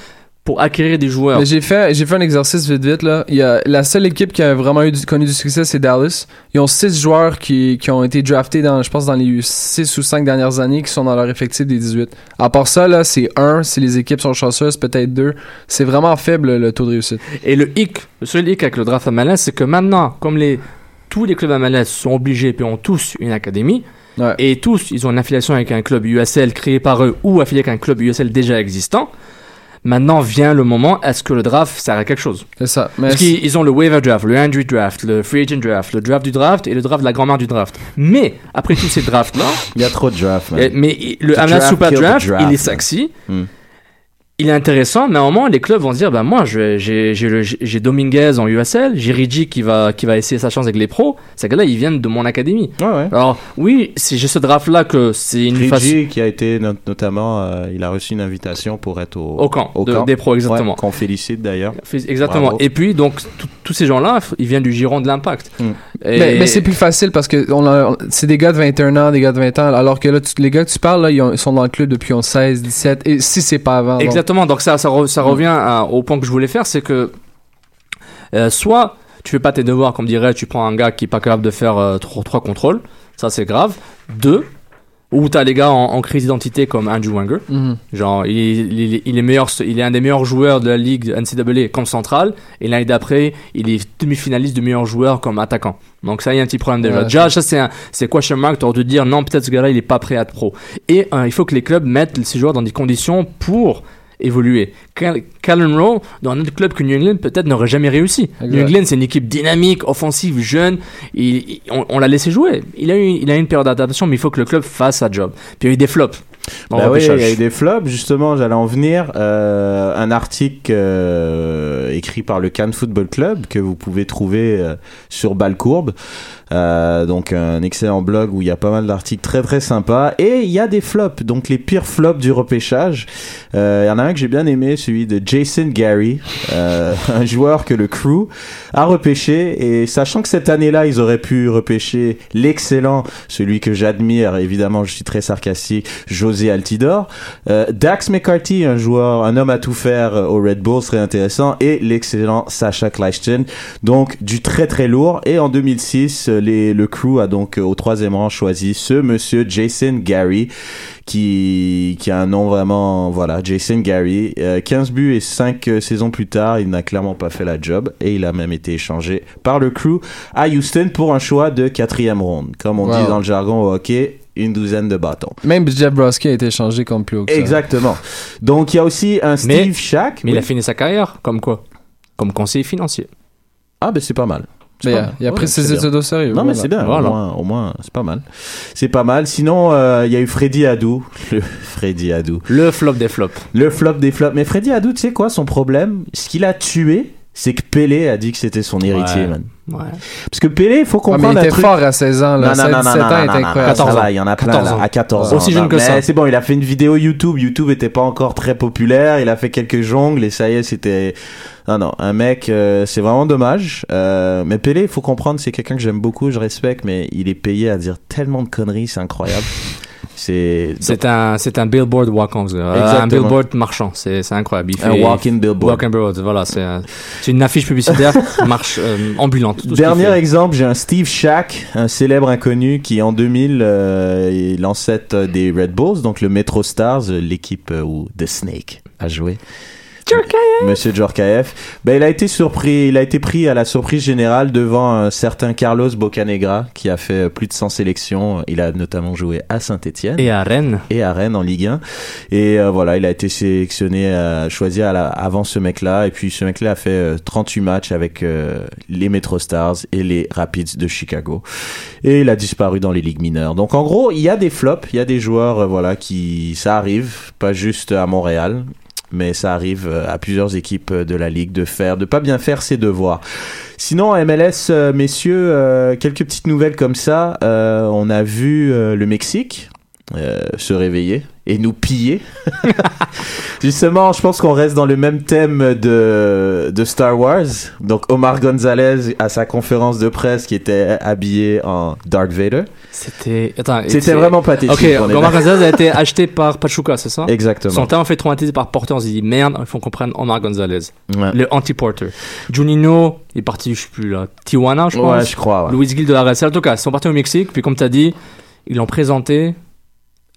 pour acquérir des joueurs. Mais j'ai fait, j'ai fait un exercice vite vite là. Il y a la seule équipe qui a vraiment eu du, connu du succès, c'est Dallas. Ils ont six joueurs qui, qui ont été draftés dans, je pense, dans les six ou cinq dernières années, qui sont dans leur effectif des 18. À part ça là, c'est un. Si les équipes sont chanceuses, peut-être deux. C'est vraiment faible le taux de réussite. Et le hic, le seul hic avec le draft MLS, c'est que maintenant, comme les, tous les clubs MLS sont obligés puis ont tous une académie, Ouais. et tous, ils ont une affiliation avec un club USL créé par eux ou affilié avec un club USL déjà existant, maintenant vient le moment, est-ce que le draft sert à quelque chose? C'est ça. Mais Parce qu'ils ils ont le waiver draft, le injury draft, le free agent draft, le draft du draft et le draft de la grand-mère du draft. Mais, après tous ces drafts-là, il y a trop de drafts. mais il- le draft Super Draft, draft, il est sexy. Hmm. Il est intéressant, mais à un moment, les clubs vont se dire, bah, moi, j'ai, Dominguez en USL, j'ai Rigi qui va, qui va essayer sa chance avec les pros. Ces gars-là, ils viennent de mon académie. Ouais, ouais. Alors, oui, si j'ai ce draft-là que c'est une façon Rigi, qui a été not- notamment, euh, il a reçu une invitation pour être au, au camp, de- camp. des pros, exactement. Ouais, qu'on félicite d'ailleurs. Exactement. Bravo. Et puis, donc, tous ces gens-là, ils viennent du giron de l'impact. Et- Mais, mais c'est plus facile parce que c'est des gars de 21 ans, des gars de 20 ans, alors que là, tu- les gars que tu parles, là, ils, ont- ils sont dans le club depuis 11, 16, 17, et si c'est pas avant. donc- Exactement. Donc ça, ça, re- ça Mm. revient à- au point que je voulais faire, c'est que euh, soit tu fais pas tes devoirs, comme dirait, tu prends un gars qui est pas capable de faire euh, trois, trois contrôles, ça c'est grave. Deux, ou t'as les gars en, en crise d'identité comme Andrew Wenger, Mhm. genre il, il- il est meilleur, il est un des meilleurs joueurs de la ligue NCAA comme central, et l'année d'après il est demi-finaliste de meilleur joueur comme attaquant. Donc ça il y a un petit problème déjà. Ouais, déjà ça c'est c'est question mark, t'aurais dû dire non peut-être ce gars-là il est pas prêt à être pro. Et euh, il faut que les clubs mettent ces joueurs dans des conditions pour évoluer. Cal- Callan Rowe, dans un autre club que New England, peut-être n'aurait jamais réussi. Exact. New England, c'est une équipe dynamique, offensive, jeune. Il- il- on on l'a laissé jouer. Il a, eu, il a eu une période d'adaptation, mais il faut que le club fasse sa job. Puis il y a eu des flops. Bah oui, il y a eu des flops, justement, j'allais en venir. Euh, un article euh, écrit par le Cannes Football Club que vous pouvez trouver euh, sur Balcourbe. Euh, donc un excellent blog où il y a pas mal d'articles très très sympas. Et il y a des flops, donc les pires flops du repêchage. Euh, Il y en a un que j'ai bien aimé, celui de Jason Gary, euh, un joueur que le crew a repêché. Et sachant que cette année-là, ils auraient pu repêcher l'excellent, celui que j'admire, évidemment je suis très sarcastique, José Altidore. Euh, Dax McCarthy, un joueur, un homme à tout faire euh, au Red Bull serait intéressant. Et l'excellent Sacha Kleisten. Donc, du très très lourd. Et en 2006, euh, les, le crew a donc euh, au troisième rang choisi ce monsieur Jason Gary qui, qui a un nom vraiment, voilà, Jason Gary. Euh, 15 buts et 5 euh, saisons plus tard, il n'a clairement pas fait la job et il a même été échangé par le crew à Houston pour un choix de quatrième ronde. Comme on Wow. dit dans le jargon au hockey, une douzaine de bâtons. Même Jeff Brodsky a été échangé comme plus haut que ça. Exactement. Donc il y a aussi un Mais- Steve Shack. Mais il a fini sa carrière, comme quoi? Comme conseiller financier. Ah ben c'est pas mal. Mais il pas il a Ouais, pris ses études au sérieux. Non mais voilà. c'est bien, Voilà. au moins, au moins c'est pas mal. C'est pas mal. Sinon, euh, il y a eu Freddy Adou, le Freddy Adou, Le flop des flops. le flop des flops. Mais Freddy Adou, tu sais quoi, son problème, ce qu'il a tué, c'est que Pelé a dit que c'était son héritier, Ouais. man. Ouais. Parce que Pelé, il faut Ouais, mais comprendre il un était truc. fort à 16 ans. Là. Non, non, 7, non, non, 17 non, ans, non, il non, était non, incroyable. ça 14 va, ans. il y en a plein 14 là, ans. à 14 ans. Aussi jeune que Mais ça. c'est bon, il a fait une vidéo YouTube. YouTube était pas encore très populaire. Il a fait quelques jongles et ça y est, c'était. Non, non, un mec, euh, c'est vraiment dommage. Euh, mais Pelé, il faut comprendre, c'est quelqu'un que j'aime beaucoup, je respecte, mais il est payé à dire tellement de conneries, c'est incroyable. C'est C'est un, c'est un billboard walk-on, euh, un billboard marchand. C'est, c'est incroyable. Il un fait- walk-in billboard. Walk-in billboard, voilà. C'est, un- c'est une affiche publicitaire marche euh, ambulante. Dernier exemple, j'ai un Steve Shack, un célèbre inconnu qui en 2000 euh, est l'ancêtre des Red Bulls, donc le Metro Stars, l'équipe où The Snake a joué. Monsieur Djorkaeff. Ben, il a été surpris, il a été pris à la surprise générale devant un certain Carlos Bocanegra qui a fait plus de 100 sélections. Il a notamment joué à Saint-Etienne Et à Rennes. et à Rennes en Ligue 1. Et euh, voilà, il a été sélectionné, euh, choisi à la- avant ce mec-là. Et puis ce mec-là a fait euh, 38 matchs avec euh, les Metro Stars et les Rapids de Chicago. Et il a disparu dans les ligues mineures. Donc en gros, il y a des flops, il y a des joueurs, euh, voilà, qui ça arrive, pas juste à Montréal. Mais ça arrive euh, à plusieurs équipes euh, de la ligue de faire, de pas bien faire ses devoirs. Sinon, MLS, euh, messieurs, quelques petites nouvelles comme ça. On a vu le Mexique se réveiller et nous piller. Justement, je pense qu'on reste dans le même thème de, de Star Wars. Donc, Omar Gonzalez à sa conférence de presse qui était habillé en Darth Vader. C'était, vraiment pathétique. Ok, Omar. Gonzalez a été acheté par Pachuca, c'est ça? Exactement. Son talent fait traumatisé par Porter. On s'est dit, merde, il faut qu'on prenne Omar Gonzalez. Ouais. Le anti-Porter. Juninho, il est parti, je sais plus là, Tijuana, je pense. Ouais, je crois. ouais. Luis Gil de la Real. En tout cas, ils sont partis au Mexique, puis comme tu as dit, ils l'ont présenté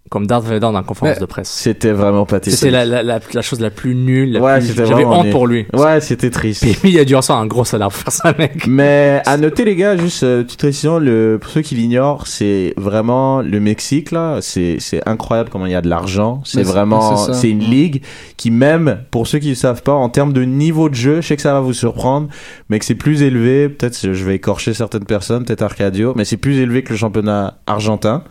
comme Darth Vader dans la conférence Mais de presse. C'était vraiment pathétique. C'était la, la, la, la chose la plus nulle. La Ouais, plus... J'avais honte nul. pour lui. Ouais, c'était triste. Puis il a dû recevoir un gros salaire pour faire ça, mec. Mais à noter les gars, juste euh, petite précision, le, pour ceux qui l'ignorent, c'est vraiment le Mexique là, c'est c'est incroyable comment il y a de l'argent. C'est vraiment, c'est une ligue qui même pour ceux qui ne savent pas, en termes de niveau de jeu, je sais que ça va vous surprendre, mais que c'est plus élevé. Peut-être je vais écorcher certaines personnes, peut-être Arcadio, mais c'est plus élevé que le championnat argentin.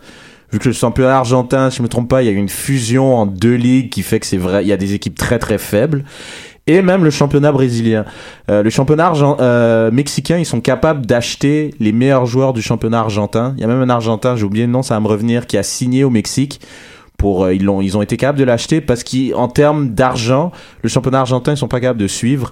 Vu que le championnat argentin, si je me trompe pas, il y a une fusion en deux ligues qui fait que c'est vrai, il y a des équipes très très faibles. Et même le championnat brésilien. Euh, le championnat euh, mexicain, ils sont capables d'acheter les meilleurs joueurs du championnat argentin. Il y a même un argentin, j'ai oublié le nom, ça va me revenir, qui a signé au Mexique. Pour, euh, ils, l'ont, ils ont été capables de l'acheter parce qu'en termes d'argent, le championnat argentin, ils sont pas capables de suivre.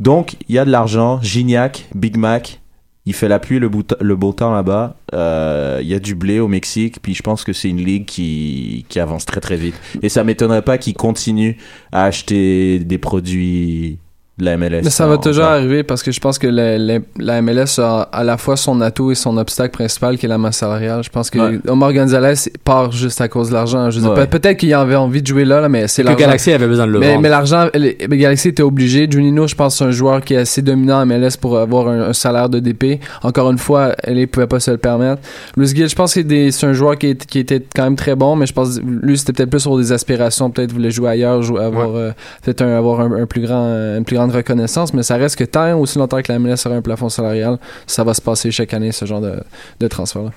Donc, il y a de l'argent. Gignac, Big Mac, il fait la pluie le, beau- le beau temps là-bas. Euh, Il y a du blé au Mexique. Puis je pense que c'est une ligue qui, qui avance très très vite. Et ça m'étonnerait pas qu'ils continuent à acheter des produits de la MLS. Mais ça va en- toujours arriver parce que je pense que la, la- la MLS a à la fois son atout et son obstacle principal qui est la masse salariale. Je pense que Ouais. Omar Gonzalez part juste à cause de l'argent. Ouais. Peut-être qu'il avait envie de jouer là, là, mais c'est Que l'argent. Galaxy avait besoin de le mais, vendre. mais l'argent, Galaxy était obligé. Juninho, je pense, c'est un joueur qui est assez dominant en MLS pour avoir un, un salaire de DP. Encore une fois, elle pouvait pas se le permettre. Luis Gil, je pense que c'est des- c'est un joueur qui, est- qui était quand même très bon, mais je pense lui c'était peut-être plus sur des aspirations, peut-être voulait jouer ailleurs, jouer, avoir euh, peut-être un- avoir un, un plus grand, une plus grande reconnaissance. Mais ça reste que tant aussi longtemps que la MLS aura un plafond salarial, ça va se passer chaque année ce genre de, de transfert. là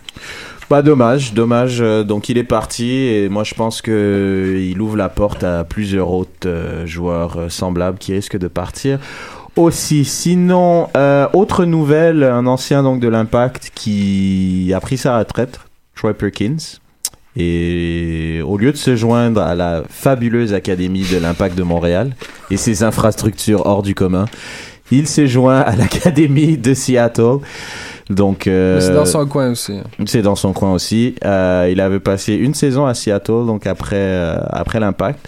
Bah dommage, dommage. Euh, Donc il est parti et moi je pense que euh, il ouvre la porte à plusieurs autres euh, joueurs semblables qui risquent de partir aussi. Sinon, autre nouvelle, un ancien donc de l'Impact qui a pris sa retraite, Troy Perkins. Et au lieu de se joindre à la fabuleuse académie de l'Impact de Montréal et ses infrastructures hors du commun, il s'est joint à l'académie de Seattle. Donc, euh, C'est dans son coin aussi. c'est dans son coin aussi. Euh, il avait passé une saison à Seattle, donc après, euh, après l'impact.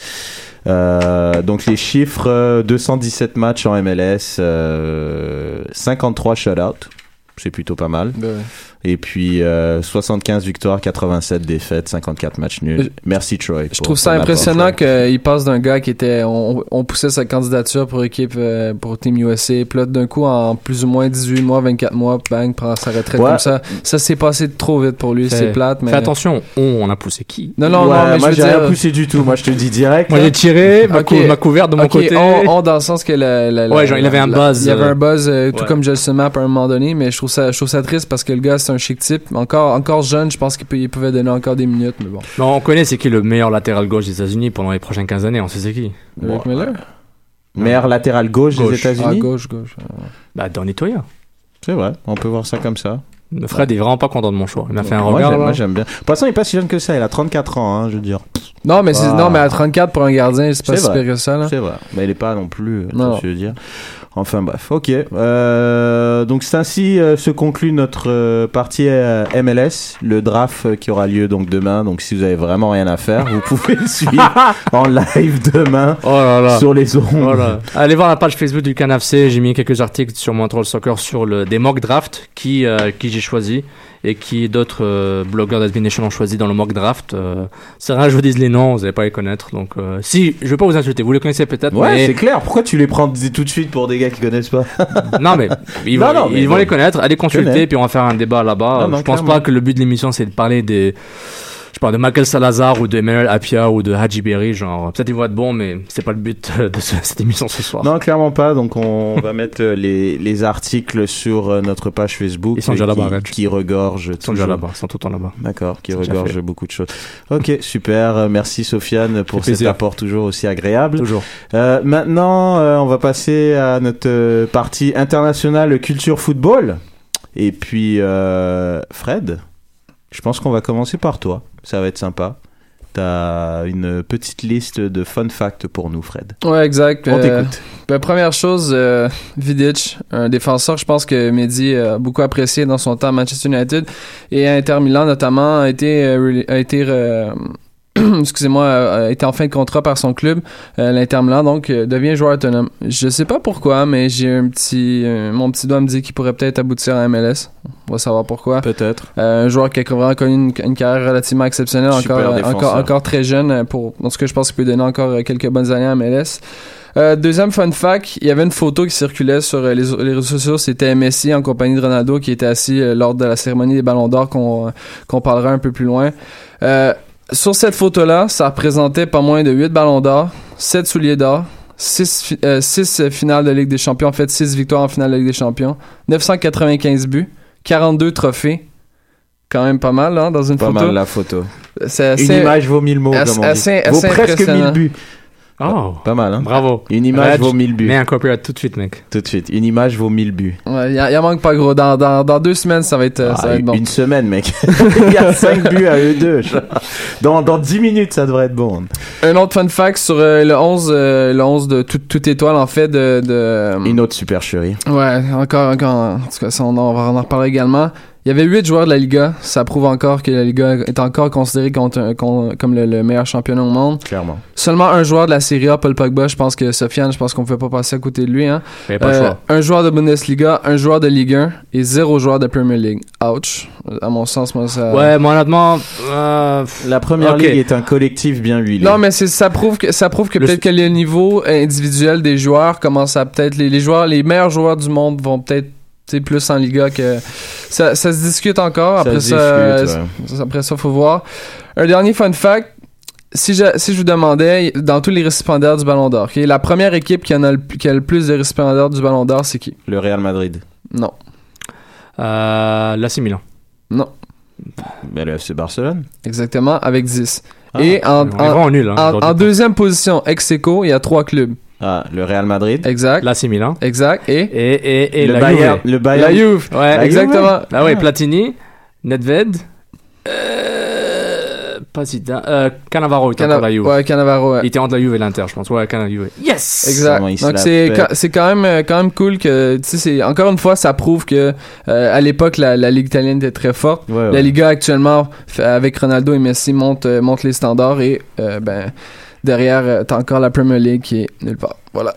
Euh, donc les chiffres, euh, 217 matchs en MLS, euh, 53 shutouts, c'est plutôt pas mal. Ben ouais. Et puis euh, 75 victoires, 87 défaites, 54 matchs nuls. Merci Troy. Je trouve ça impressionnant qu'il passe d'un gars qui était. On, on poussait sa candidature pour équipe euh, pour Team USA. Puis là, d'un coup, en plus ou moins 18 mois, 24 mois, bang, prend sa retraite Ouais. comme ça. Ça s'est passé trop vite pour lui. C'est plate, mais. Fais attention, on, on a poussé qui? Non, non, Ouais, non, mais moi je j'ai rien poussé du tout. Moi je te le dis direct. Moi j'ai tiré, ma, Ok. cou- ma couverte de mon côté. on, on dans le sens que la, la- la- Ouais, genre, il avait un la- buzz, Il y avait euh, un buzz, euh, tout comme Jelson Map à un moment donné, mais je trouve ça, je trouve ça triste parce que le gars c'est un chic type. Encore, encore jeune, je pense qu'il peut- il pouvait donner encore des minutes, mais bon. Non, on connaît c'est qui le meilleur latéral gauche des États-Unis pendant les prochaines 15 années, on sait c'est qui. Miller? Meilleur latéral gauche, des Gauche. Ah, États-Unis. gauche, gauche. Bah, Donny Toya. c'est vrai, on peut voir ça comme ça. Fred est vraiment pas content de mon choix. Il m'a fait un moi, regard. moi, j'aime bien. Pour l'instant, il est pas si jeune que ça. Il a 34 ans, hein, je veux dire. Non, mais c'est, Ah. non, mais à 34 pour un gardien, c'est pas si pire que ça, là. C'est vrai. Mais il est pas non plus. Non. Je veux dire. Enfin bref, ok. Euh, donc c'est ainsi euh, se conclut notre euh, partie euh, MLS, le draft euh, qui aura lieu donc demain. Donc si vous avez vraiment rien à faire, vous pouvez le suivre en live demain Oh là là. sur les ondes. Voilà. Allez voir la page Facebook du CanFC. J'ai mis quelques articles sur Montreal Soccer sur le, des mock draft qui, euh, qui j'ai choisi et qui d'autres euh, blogueurs d'Admin Nation ont choisi dans le mock draft. Euh, c'est rien, je vous dise les noms, vous n'allez pas les connaître. Donc, euh, si, je vais pas vous insulter, vous les connaissez peut-être. Ouais, mais... c'est clair. Pourquoi tu les prends tout de suite pour des gars qui connaissent pas? Non, mais ils Non, vont, non, ils vont les connaître. Allez consulter, puis on va faire un débat là-bas. Je pense clairement. pas que le but de l'émission c'est de parler des. Je parle de Michael Salazar ou de Emmanuel Apia ou de Haji Berry. Genre, peut-être ils vont être bons, mais c'est pas le but de ce- cette émission ce soir. Non, clairement pas. Donc, on va mettre euh, les, les articles sur euh, notre page Facebook. Ils sont déjà qui, là-bas, Reg. qui regorge. Ils sont déjà là-bas, ils sont tout le temps là-bas. D'accord, qui C'est déjà regorge fait. beaucoup de choses. Ok, super. Euh, Merci Sofiane pour cet plaisir. apport toujours aussi agréable. Toujours. Euh, maintenant, euh, on va passer à notre partie internationale culture football. Et puis, euh, Fred, je pense qu'on va commencer par toi. Ça va être sympa. T'as une petite liste de fun facts pour nous, Fred. Ouais, exact. On Euh, t'écoute. ben, première chose, euh, Vidic, un défenseur, je pense que Mehdi a beaucoup apprécié dans son temps à Manchester United et à Inter Milan notamment, a été, euh, a été euh, excusez-moi, a été en fin de contrat par son club, euh, l'Inter Milan, donc euh, devient joueur autonome. Je sais pas pourquoi, mais j'ai un petit, euh, mon petit doigt me dit qu'il pourrait peut-être aboutir à MLS. On va savoir pourquoi. Peut-être. Euh, un joueur qui a vraiment connu une, une carrière relativement exceptionnelle, encore, euh, encore, encore très jeune. euh, Pour, en tout cas, je pense qu'il peut donner encore euh, quelques bonnes années à MLS. Euh, deuxième fun fact, il y avait une photo qui circulait sur euh, les, les réseaux sociaux. C'était Messi en compagnie de Ronaldo qui était assis euh, lors de la cérémonie des Ballons d'Or qu'on euh, qu'on parlera un peu plus loin. Euh, sur cette photo-là, ça représentait pas moins de 8 Ballons d'Or, 7 souliers d'or, 6, finales de Ligue des Champions, en fait 6 victoires en finale de Ligue des Champions, 995 buts, 42 trophées. Quand même pas mal, hein, dans une Pas photo. mal la photo. C'est Une assez- image vaut mille mots, assez- comme on dit. assez- Vaut assez presque impressionnant. 1000 buts. Oh, Pas mal, hein bravo. Une image vaut 1000 buts. Mets un copyright tout de suite, mec. Tout de suite. Une image vaut 1000 buts. Ouais, il en manque pas gros. Dans, dans, dans deux semaines, ça va être, euh, ça Ah, va être bon. Une semaine, mec. Il y a 5 buts à eux deux. Dans, dans 10 minutes, ça devrait être bon. Un autre fun fact sur euh, le 11, euh, le 11 de tout, toute étoile, en fait, de, de... Une autre supercherie. Ouais, encore, encore, en tout cas, ça, on, en, on va en reparler également. Il y avait 8 joueurs de la Liga. Ça prouve encore que la Liga est encore considérée comme le, le meilleur championnat au monde. Clairement. Seulement un joueur de la Serie A, Paul Pogba. Je pense que Sofiane, je pense qu'on ne peut pas passer à côté de lui. Hein. Avait pas le Euh, choix. un joueur de Bundesliga, un joueur de Ligue 1 et zéro joueur de Premier League. Ouch. À mon sens, moi, ça... Ouais, moi honnêtement, euh, La première Ok. ligue est un collectif bien huilé. Non, mais ça prouve que ça prouve que Le- peut-être que le niveau individuel des joueurs commence à peut-être les, les joueurs les meilleurs joueurs du monde vont peut-être sais, plus en Liga que ça, ça se discute encore Ça après se ça, discute, euh, après ça faut voir. Un dernier fun fact si je, si je vous demandais, dans tous les récipiendaires du Ballon d'Or, ok, la première équipe qui, en a le, qui a le plus de récipiendaires du Ballon d'Or, c'est qui? Le Real Madrid. Non. euh, l'AC Milan. Non. Mais le FC Barcelone. Exactement, avec 10. Ah, Et en, en, nul. Hein, en- deuxième position, ex il y a trois clubs. Ah, le Real Madrid. Exact. L'AC Milan. Exact. Et? Et, et, et le la Bayern. Juve. Le la Bayern. Juve. Ouais, La Exactement. Ah ouais, Ah. Platini, Nedved, euh, pas Zidane. Euh, Cannavaro, il était Cana- entre la Juve. ouais, Cannavaro, ouais. Il était entre la Juve et l'Inter, je pense. Ouais, Cannavaro. Yes! Exact. Donc la c'est c'est quand même euh, quand même cool que tu sais c'est encore une fois ça prouve que euh, à l'époque la, la ligue italienne était très forte. Ouais, ouais. La Liga actuellement avec Ronaldo et Messi monte euh, monte les standards et euh, ben derrière euh, t'as encore la Premier League qui est nulle part. Voilà.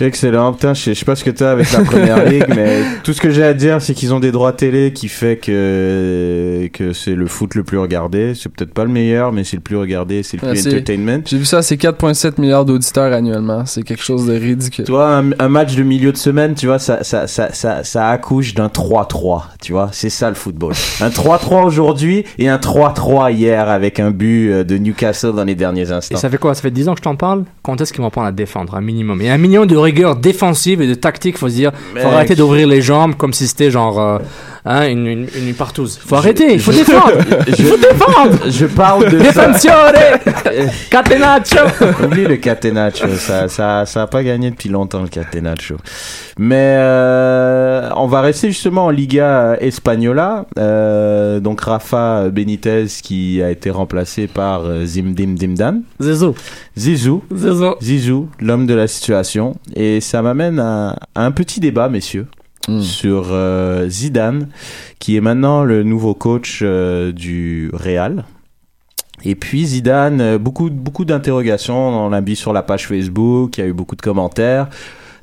Excellent. Putain, je sais, pas ce que t'as avec la première ligue, mais tout ce que j'ai à dire, c'est qu'ils ont des droits télé qui fait que, que c'est le foot le plus regardé. C'est peut-être pas le meilleur, mais c'est le plus regardé, c'est le Ouais, plus entertainment. J'ai vu ça, c'est 4.7 milliards d'auditeurs annuellement. C'est quelque chose de ridicule. Tu vois, un, un match de milieu de semaine, tu vois, ça, ça, ça, ça, ça accouche d'un 3-3. Tu vois, c'est ça le football. Un 3-3 aujourd'hui et un 3-3 hier avec un but euh, de Newcastle dans les derniers Et instants. ça fait quoi? Ça fait 10 ans que je t'en parle? Quand est-ce qu'ils vont apprendre à défendre Un minimum? Et un minimum de rigueur défensive et de tactique, faut se dire. Faut arrêter d'ouvrir les jambes comme si c'était genre. Hein, une, une, une partouze. Faut arrêter, il faut défendre je- Il faut défendre Je parle de ça. Defensione Catenaccio Oublie le Catenaccio, ça, ça, ça a pas gagné depuis longtemps le Catenaccio. Mais euh, on va rester justement en Liga Espagnola. Euh, donc Rafa Benitez qui a été remplacé par euh, Zimdim Dimdan. Zizou. Zizou. Zizou. Zizou, l'homme de la situation. Et ça m'amène à, à un petit débat, messieurs, sur euh, Zidane, qui est maintenant le nouveau coach euh, du Real. Et puis Zidane, euh, beaucoup, beaucoup d'interrogations. On l'a mis sur la page Facebook, il y a eu beaucoup de commentaires.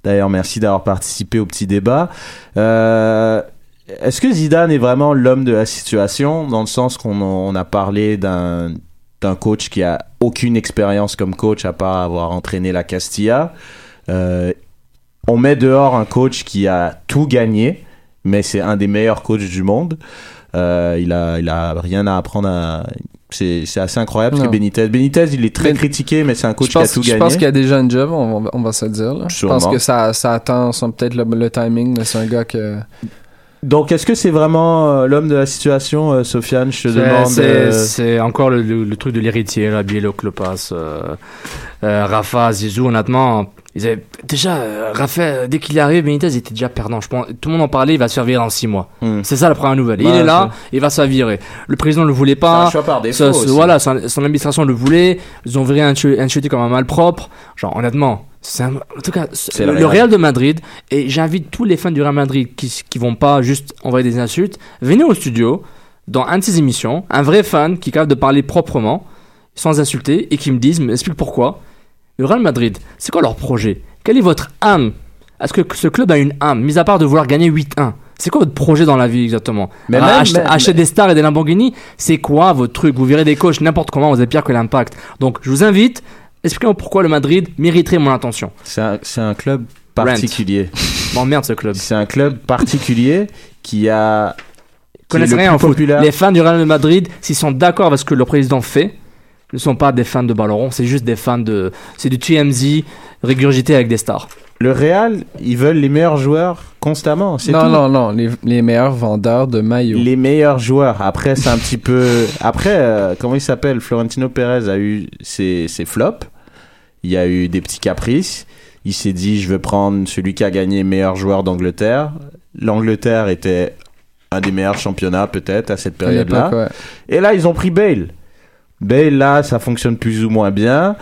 D'ailleurs, merci d'avoir participé au petit débat. Est-ce que Zidane est vraiment l'homme de la situation, dans le sens qu'on a, parlé d'un d'un coach qui a aucune expérience comme coach à part avoir entraîné la Castilla. On met dehors un coach qui a tout gagné, mais c'est un des meilleurs coachs du monde. Euh, il a, il a rien à apprendre à. C'est c'est assez incroyable parce Non. que Benitez, Benitez, il est très Ben- critiqué, mais c'est un coach je pense, qui a tout je gagné. pense qu'il y a déjà un job, on va, on va se le dire. là. Je pense que ça, ça attend peut-être le, le timing. mais C'est un gars que. Donc, est-ce que c'est vraiment euh, l'homme de la situation, euh, Sofiane? Je te C'est- demande. C'est euh, encore le, le- le truc de l'héritier, là, Bielo Klopas, euh, euh, Rafa, Zizou, honnêtement. Ils avaient, déjà, euh, Rafa, dès qu'il arrive, Benitez il était déjà perdant. Je pense, tout le monde en parlait, il va se faire virer en 6 mois. Hmm. C'est ça la première nouvelle. Il est là, il va se faire virer. Le président ne le voulait un pas. choix par défaut Ça, aussi. voilà, son, son administration le voulait. Ils ont viré Ancelotti comme un malpropre. Genre, honnêtement, un- en tout cas, le, Real. De Madrid, et j'invite tous les fans du Real Madrid qui, qui vont pas juste envoyer des insultes, venez au studio, dans un de ses émissions, un vrai fan qui est capable de parler proprement, sans insulter, et qui me dise, m'explique pourquoi. Le Real Madrid, c'est quoi leur projet? Quelle est votre âme? Est-ce que ce club a une âme, mis à part de vouloir gagner 8-1 c'est quoi votre projet dans la vie exactement? Mais même- acheter, mais- des stars et des Lamborghini, c'est quoi votre truc? Vous virez des coachs n'importe comment, vous êtes pire que l'impact. Donc je vous invite, expliquez-moi pourquoi le Madrid mériterait mon attention. C'est un, club particulier. M'emmerde ce club. C'est un club particulier qui a. connaissent rien en foot. populaire. Les fans du Real Madrid, s'ils sont d'accord avec ce que le président fait, ne sont pas des fans de ballon rond, c'est juste des fans de. C'est du TMZ régurgité avec des stars. Le Real, ils veulent les meilleurs joueurs constamment. C'est Non, tout. non, non. Les, les meilleurs vendeurs de maillots. Les meilleurs joueurs. Après, c'est un petit peu. Après, euh, comment il s'appelle? Florentino Pérez a eu ses, ses flops. Il y a eu des petits caprices. Il s'est dit, je veux prendre celui qui a gagné meilleur joueur d'Angleterre. L'Angleterre était un des meilleurs championnats, peut-être, à cette période-là. ouais. Et là, ils ont pris Bale. Bale, là, ça fonctionne plus ou moins bien.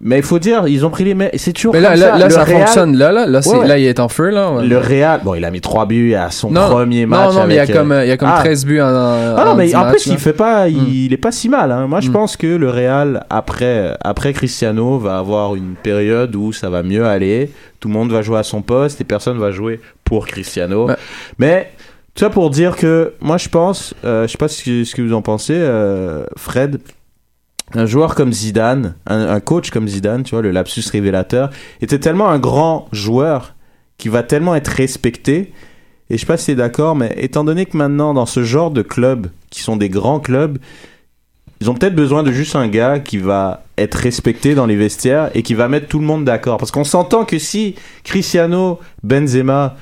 Mais il faut dire, ils ont pris les meilleurs. C'est toujours Mais là, comme là, ça. là, Le ça Real- fonctionne. Là, là, là, Ouais, ouais. là, il est en feu, là. ouais. Le Real, bon, il a mis 3 buts à son Non, premier non, match. non, mais il y a avec, comme, euh, euh, il y a comme ah. 13 buts en, en, Ah non, mais 10 en matchs, plus, là. il fait pas, il, Mm. il est pas si mal. hein. Moi, je Mm. pense que le Real, après, après Cristiano, va avoir une période où ça va mieux aller. Tout le monde va jouer à son poste et personne va jouer pour Cristiano. Ouais. Mais tout ça pour dire que moi, je pense, euh, je sais pas ce que, ce que vous en pensez, euh, Fred. Un joueur comme Zidane, un, un coach comme Zidane, tu vois, le lapsus révélateur, était tellement un grand joueur qui va tellement être respecté. Et je sais pas si d'accord, mais étant donné que maintenant, dans ce genre de clubs, qui sont des grands clubs, ils ont peut-être besoin de juste un gars qui va être respecté dans les vestiaires et qui va mettre tout le monde d'accord. Parce qu'on s'entend que si Cristiano, Benzema,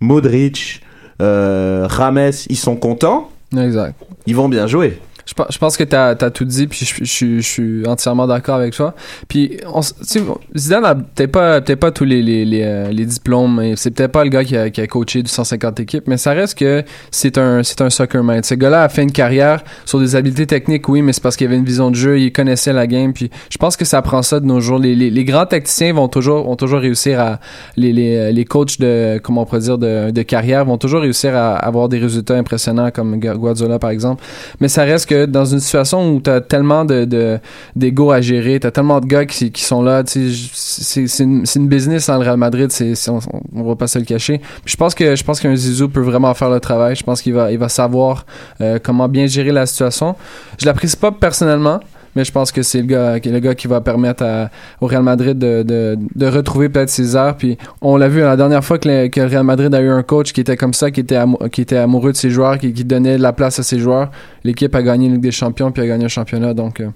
Modric, euh, Rames, ils sont contents, Exact. ils vont bien jouer. Je, pe- je pense que t'as as tout dit, puis je, suis entièrement d'accord avec toi. Puis, on, tu Zidane a peut-être pas, peut pas tous les, les, les, euh, les diplômes, c'est peut-être pas le gars qui a, coaché du 150 équipes, mais ça reste que c'est un, un soccer mind. Ce gars-là a fait une carrière sur des habiletés techniques, oui, mais c'est parce qu'il avait une vision de jeu, il connaissait la game, puis je pense que ça prend ça de nos jours. Les, les, les grands tacticiens vont toujours, vont toujours réussir à, les, les, les coachs de, comment on pourrait dire, de, de carrière vont toujours réussir à avoir des résultats impressionnants comme Gu- Guardiola par exemple. Mais ça reste que dans une situation où tu as tellement de, de, d'ego à gérer, tu as tellement de gars qui, qui sont là, c'est, une, une business dans le Real Madrid, on, on va pas se le cacher. Je pense que je pense qu'un Zizou peut vraiment faire le travail. Je pense qu'il va, il va savoir euh, comment bien gérer la situation. Je l'apprécie pas personnellement. Mais je pense que c'est le gars, qui- le gars qui va permettre à- au Real Madrid de, de, de retrouver peut-être ses airs. Puis on l'a vu la dernière fois que le, que le Real Madrid a eu un coach qui était comme ça, qui était, amou- qui était amoureux de ses joueurs, qui, qui donnait de la place à ses joueurs. L'équipe a gagné la Ligue des Champions puis a gagné un championnat. Donc, euh.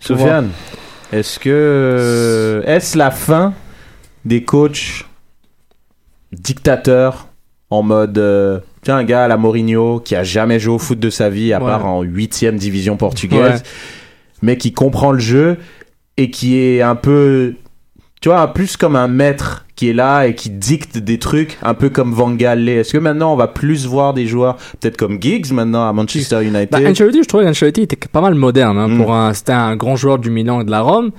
Sofiane, est-ce que est-ce la fin des coachs dictateurs en mode euh, tiens un gars à la Mourinho qui a jamais joué au foot de sa vie à Ouais. part en huitième division portugaise, Ouais. Mais qui comprend le jeu et qui est un peu tu vois plus comme un maître qui est là et qui dicte des trucs un peu comme Van Gaal. Est-ce que maintenant on va plus voir des joueurs peut-être comme Giggs maintenant à Manchester United? Bah, Ancelotti, je trouvais qu'Ancelotti était pas mal moderne. Hein, Mm. pour un, c'était un grand joueur du Milan et de la Rome,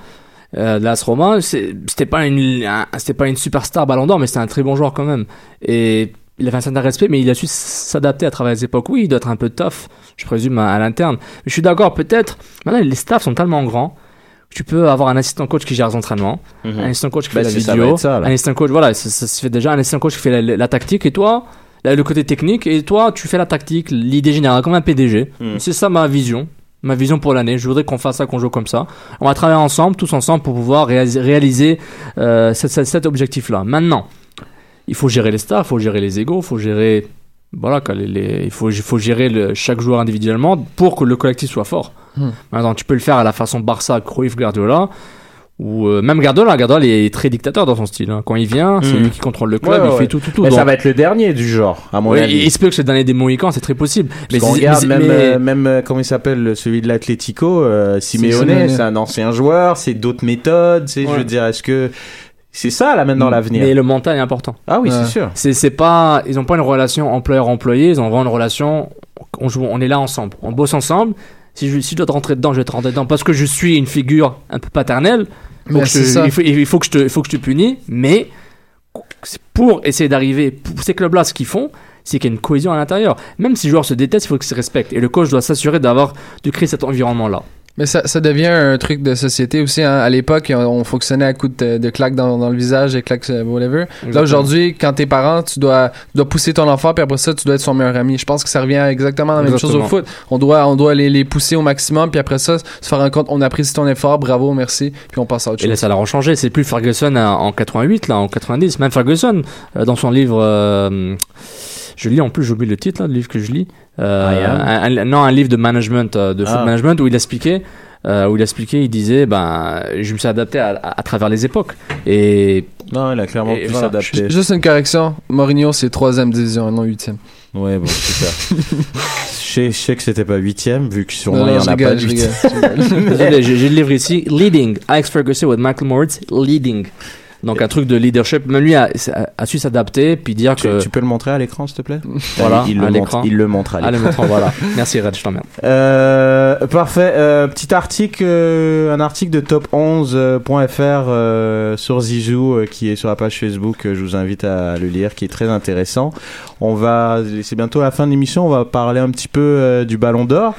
euh, de l'AS Roma. C'était pas une, un- c'était pas une superstar Ballon d'Or, mais c'était un très bon joueur quand même. Et il avait un certain respect, mais il a su s'adapter à travers les époques. Oui, il doit être un peu tough, je présume à, à l'interne. Mais je suis d'accord, peut-être. Maintenant, les staffs sont tellement grands. que Tu peux avoir un assistant coach qui gère les entraînements, Mhm. un assistant coach qui Bah, fait la c'est- ça vidéo, ça, un assistant coach, voilà, ça, ça se fait déjà, un assistant coach qui fait la, la tactique, et toi, le côté technique, et toi, tu fais la tactique, l'idée générale, comme un PDG. Mhm. C'est ça ma vision. Ma vision pour l'année, je voudrais qu'on fasse ça, qu'on joue comme ça. On va travailler ensemble, tous ensemble, pour pouvoir réaliser, réaliser euh, cet objectif-là. Maintenant, il faut gérer les stars, il faut gérer les égaux, il faut gérer, voilà, quoi, les, les- il faut, gérer le- chaque joueur individuellement pour que le collectif soit fort. Hmm. Maintenant, tu peux le faire à la façon Barça, Cruyff, Guardiola, ou euh, même Guardiola. Guardiola est très dictateur dans son style. hein. Quand il vient, c'est Hmm. lui qui contrôle le club, Ouais, il ouais. fait tout, tout, tout. Mais ça va être le dernier du genre à mon avis. il se peut que c'est le dernier des Mohicans, c'est très possible. Mais c'est- regarde, mais- même, mais- euh, même euh, comment il s'appelle, celui de l'Atlético, euh, Simeone, c'est un ancien joueur, c'est d'autres méthodes, c'est, je veux dire, est-ce que c'est ça là maintenant l'avenir Mais le mental est important. Ah oui, Ouais. c'est sûr. C'est c'est pas ils ont pas une relation employeur-employé, ils ont vraiment une relation on joue on est là ensemble, on bosse ensemble. Si je, si je dois te rentrer dedans, je vais te rentrer dedans parce que je suis une figure un peu paternelle. Je ça. il, faut, il faut que je te il faut que je te punis, mais c'est pour essayer d'arriver pour ces clubs-là ce qu'ils font, c'est qu'il y a une cohésion à l'intérieur. Même si les joueurs se détestent, il faut qu'ils se respectent et le coach doit s'assurer d'avoir de créer cet environnement-là. Mais ça, ça devient un truc de société aussi. hein. À l'époque, on, on fonctionnait à coups de, de claques dans, dans le visage, et claques, euh, whatever. Là, Exactement. aujourd'hui, quand t'es parent, tu dois, tu dois pousser ton enfant, puis après ça, tu dois être son meilleur ami. Je pense que ça revient exactement la même chose au foot. On doit, on doit les, les pousser au maximum, puis après ça, se faire un compte, on apprécie ton effort, bravo, merci, puis on passe à autre Et là, chose. ça l'a changé. C'est plus Ferguson en en 88, là, en 90. Même Ferguson, euh, dans son livre, euh, je lis en plus, j'oublie le titre, là, le livre que je lis. Euh, un- un- non, un livre de management, euh, de foot Ah. management, où il expliquait, euh, où il expliquait, il disait, ben, je me suis adapté à, à- à travers les époques. Et Non, il a clairement Et pu voilà. s'adapter. Juste une correction, Mourinho, c'est troisième division, non huitième. Ouais, bon, super. je, sais, je sais que c'était pas huitième, vu que sûrement il y en a pas huitième. j'ai le livre ici, Leading, Alex Ferguson with Michael Moritz, Leading. Donc un truc de leadership. Même lui a, a- a su s'adapter, puis dire Tu, que... tu peux le montrer à l'écran, s'il te plaît? Voilà, il, à le montre, l'écran. il le montre à l'écran. Voilà. Merci Red, je t'emmerde. Euh, parfait. Euh, petit article, euh, un article de top11.fr euh, sur Zizou euh, qui est sur la page Facebook. euh, je vous invite à le lire, qui est très intéressant. On va, c'est bientôt la fin de l'émission. On va parler un petit peu euh, du Ballon d'Or.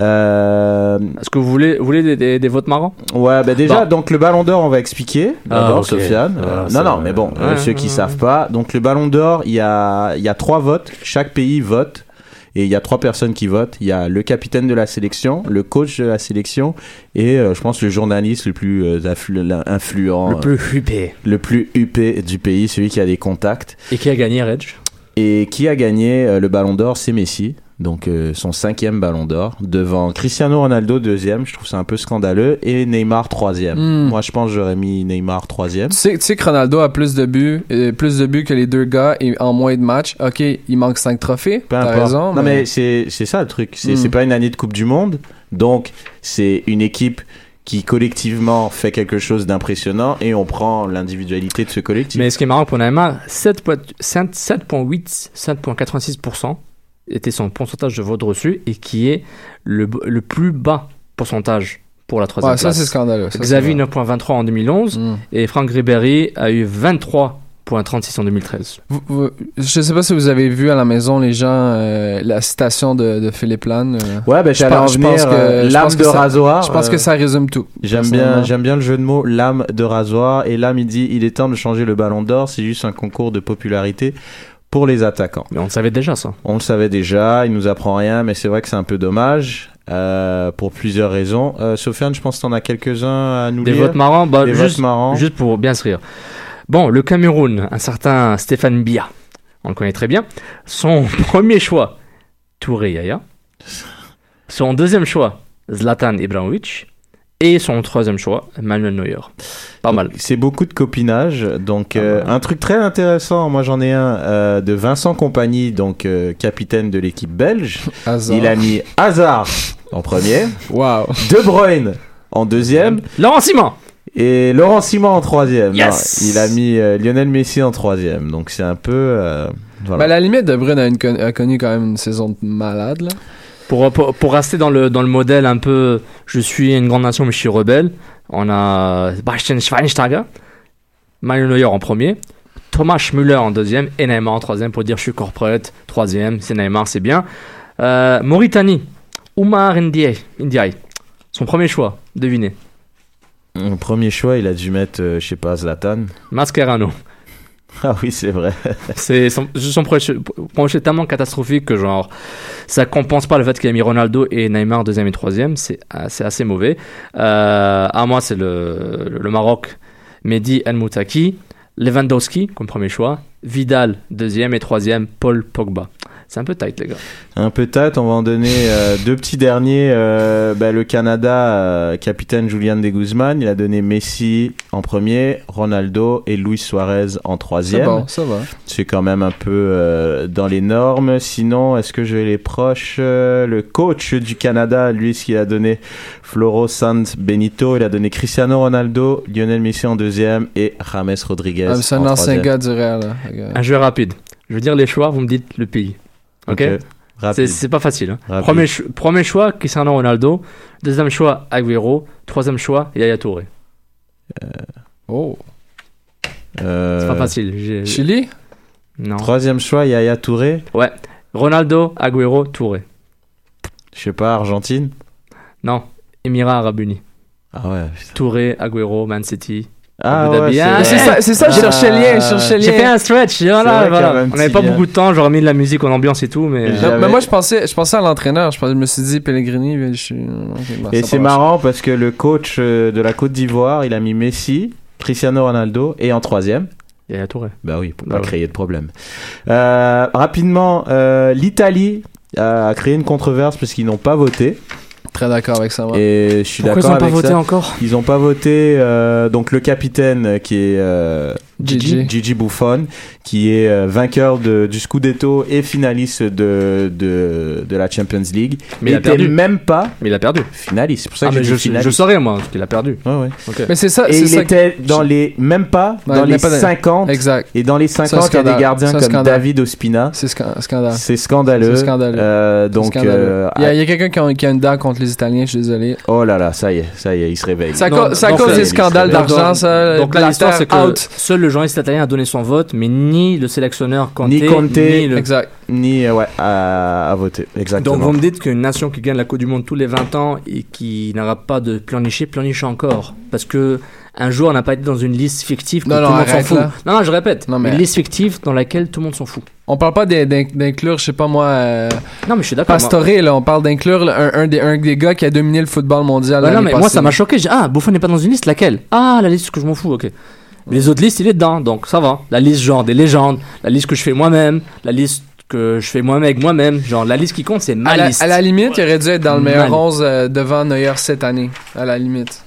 Euh, Est-ce que vous voulez, vous voulez des, des, des votes marrants? Ouais, bah déjà, Bon. donc le Ballon d'Or, on va expliquer. Ah, D'abord. Sofiane. Ah, Euh, non, non, mais bon, Ouais, ceux qui ouais, savent pas. Donc le Ballon d'Or, il y a, il y a trois votes. Chaque pays vote. Et il y a trois personnes qui votent. Il y a le capitaine de la sélection, le coach de la sélection et euh, je pense le journaliste le plus euh, influent, Le plus huppé. le plus huppé du pays, celui qui a des contacts. Et qui a gagné, Reg? Et qui a gagné euh, le Ballon d'Or, c'est Messi. Donc euh, son cinquième ballon d'or devant Cristiano Ronaldo deuxième, je trouve ça un peu scandaleux, et Neymar troisième. Hmm. Moi je pense que j'aurais mis Neymar troisième. Tu sais, tu sais que Ronaldo a plus de buts, euh, plus de buts que les deux gars et en moins de matchs. Ok, il manque 5 trophées. Peu T'as importe. raison. non mais, c'est c'est ça le truc, c'est Hmm. c'est pas une année de Coupe du Monde, donc c'est une équipe qui collectivement fait quelque chose d'impressionnant et on prend l'individualité de ce collectif. Mais ce qui est marrant pour Neymar, 7 point- 7 7,8, 7,86% était son pourcentage de vote reçu et qui est le, le plus bas pourcentage pour la troisième Ouais, ça place. c'est scandaleux. ça, Xavier c'est 9.23 en 2011 vrai. Hmm. et Franck Ribéry a eu 23.36 en 2013. Vous- vous- je sais pas si vous avez vu à la maison les gens euh, la citation de, de Philippe Lane. euh. Ouais, ben Je j'allais en venir, que- euh, de ça- rasoir. Je pense euh, que ça résume tout. J'aime bien, j'aime bien le jeu de mots lame de rasoir. Et lame, il dit il est temps de changer le ballon d'or. C'est juste un concours de popularité pour les attaquants. Mais on le savait déjà ça. On le savait déjà, il nous apprend rien, mais c'est vrai que c'est un peu dommage euh, pour plusieurs raisons. Euh, Sofiane, je pense que t'en as quelques-uns à nous Des lire. votes marrants, bah, Des juste, votes marrants. juste pour bien se rire. Bon, le Cameroun, un certain Stéphane Bia, on le connaît très bien. Son premier choix, Touré Yaya. Son deuxième choix, Zlatan Ibrahimovic. Et son troisième choix, Manuel Neuer. Pas mal. C'est beaucoup de copinage. Donc, euh, un truc très intéressant, moi j'en ai un euh, de Vincent Compagnie, donc euh, capitaine de l'équipe belge. Hazard. Il a mis Hazard en premier, Waouh. De Bruyne en deuxième Laurent Simon et Laurent Simon en troisième. Yes Non, il a mis euh, Lionel Messi en troisième. Donc, c'est un peu. euh, voilà. À la limite, De Bruyne a, une con- a connu quand même une saison de malade. Là. Pour, pour, pour rester dans le, dans le modèle un peu je suis une grande nation mais je suis rebelle, on a Bastian Schweinsteiger, Manuel Neuer en premier, Thomas Müller en deuxième et Neymar en troisième pour dire je suis corporate, troisième, c'est Neymar, c'est bien. Euh, Mauritanie, Oumar Ndiaye, Ndiaye, son premier choix, devinez, Mon premier choix, il a dû mettre, euh, je sais pas, Zlatan. Mascherano. Ah oui, c'est vrai. C'est son, son projet, projet tellement catastrophique que genre ça compense pas le fait qu'il a mis Ronaldo et Neymar deuxième et troisième. C'est assez, assez mauvais. Euh, à moi, c'est le, le Maroc. Mehdi El Moutaki, Lewandowski comme premier choix, Vidal deuxième et troisième, Paul Pogba. C'est un peu tight les gars. Un peu tâte, on va en donner euh, deux petits derniers. Euh, bah, le Canada, euh, capitaine Julian de Guzman, il a donné Messi en premier, Ronaldo et Luis Suarez en C'est troisième. bon, ça va. C'est quand même un peu euh, dans les normes. Sinon, est-ce que je vais les proches Euh, Le coach du Canada, lui, ce qu'il a donné Floro Sanz Benito, il a donné Cristiano Ronaldo, Lionel Messi en deuxième et James Rodriguez Ah, c'est un ancien gars du Real. Un jeu rapide. Je veux dire les choix, vous me dites le pays. Ok. Ok. C'est pas facile. hein. Premier, premier choix, Cristiano Ronaldo. Deuxième choix, Agüero. Troisième choix, Yaya Touré. Oh. Euh, C'est pas facile. j'ai- Chili? Non. Troisième choix, Yaya Touré. Ouais. Ronaldo, Agüero, Touré. Je sais pas, Argentine? Non. Émirats Arabes Unis. Ah ouais. putain. Touré, Agüero, Man City. Ah ouais, Dhabi. c'est Ah, ça, je Ah. cherchais le lien, je cherchais le J'ai fait lien. un stretch. Voilà, On n'avait pas lien. beaucoup de temps. J'aurais mis de la musique en ambiance et tout, mais. Et Non, mais moi, je pensais, je pensais à l'entraîneur. Je, me suis dit, Pellegrini, je suis. bah, Et c'est marrant parce que le coach euh, de la Côte d'Ivoire, il a mis Messi, Cristiano Ronaldo et en troisième. Yaya Touré. Bah oui, pour Bah pas créer de problème. Euh, rapidement, euh, l'Italie a créé une controverse parce qu'ils n'ont pas voté. Très d'accord avec ça. ouais. Et je suis Pourquoi ils d'accord n'ont pas voté encore? Ils n'ont pas voté. euh, donc le capitaine qui est euh, Gigi, Gigi. Buffon, qui est euh, vainqueur de, du Scudetto et finaliste de, de, de la Champions League. Mais il a perdu. même pas Mais il a perdu. finaliste. C'est pour ça Ah, que je, finaliste. je saurais, moi, qu'il a perdu. Ouais, ouais. Ok. Mais c'est ça, Et il ça. était dans les même pas Ouais, dans les n'est pas dans- 50 Exact. et dans les 50 il y a des gardiens comme scandale. David Ospina. C'est scan- scandale. C'est scandaleux. C'est scandaleux. Euh, C'est donc scandaleux. euh, il y a, quelqu'un qui a, qui a une dent contre les Italiens, je suis désolé. oh là là, ça y est, ça y est, il se réveille. Ça, Non, cause des scandales d'argent, ça. Donc l'histoire, c'est que out. seul le journaliste italien a donné son vote, mais ni le sélectionneur Conte, Ni Conte, ni le... Exact. Ni euh, ouais à, à voter exactement. Donc vous me dites qu'une nation qui gagne la Coupe du Monde tous les 20 ans et qui n'aura pas de pleurnicher, pleurniche encore. Parce que un joueur n'a pas été dans une liste fictive que Non, tout non, le monde s'en arrête, fout. là. Non, non, je répète. Non, mais- Une liste fictive dans laquelle tout le monde s'en fout. On parle pas d'in- d'in- d'inclure, je sais pas moi, euh, Non, mais je suis d'accord. là. On parle d'inclure un, un des, un des gars qui a dominé le football mondial. Ouais, non, mais moi ça m'a choqué. Ah, Buffon n'est pas dans une liste, laquelle? Ah, la liste que je m'en fous, ok. Les autres listes, il est dedans, donc ça va. La liste genre des légendes, la liste que je fais moi-même, la liste que je fais moi-même avec moi-même. Genre, la liste qui compte, c'est ma À la, liste. à la limite, il aurait dû être dans le meilleur Mal. 11 euh, devant Neuer cette année. À la limite.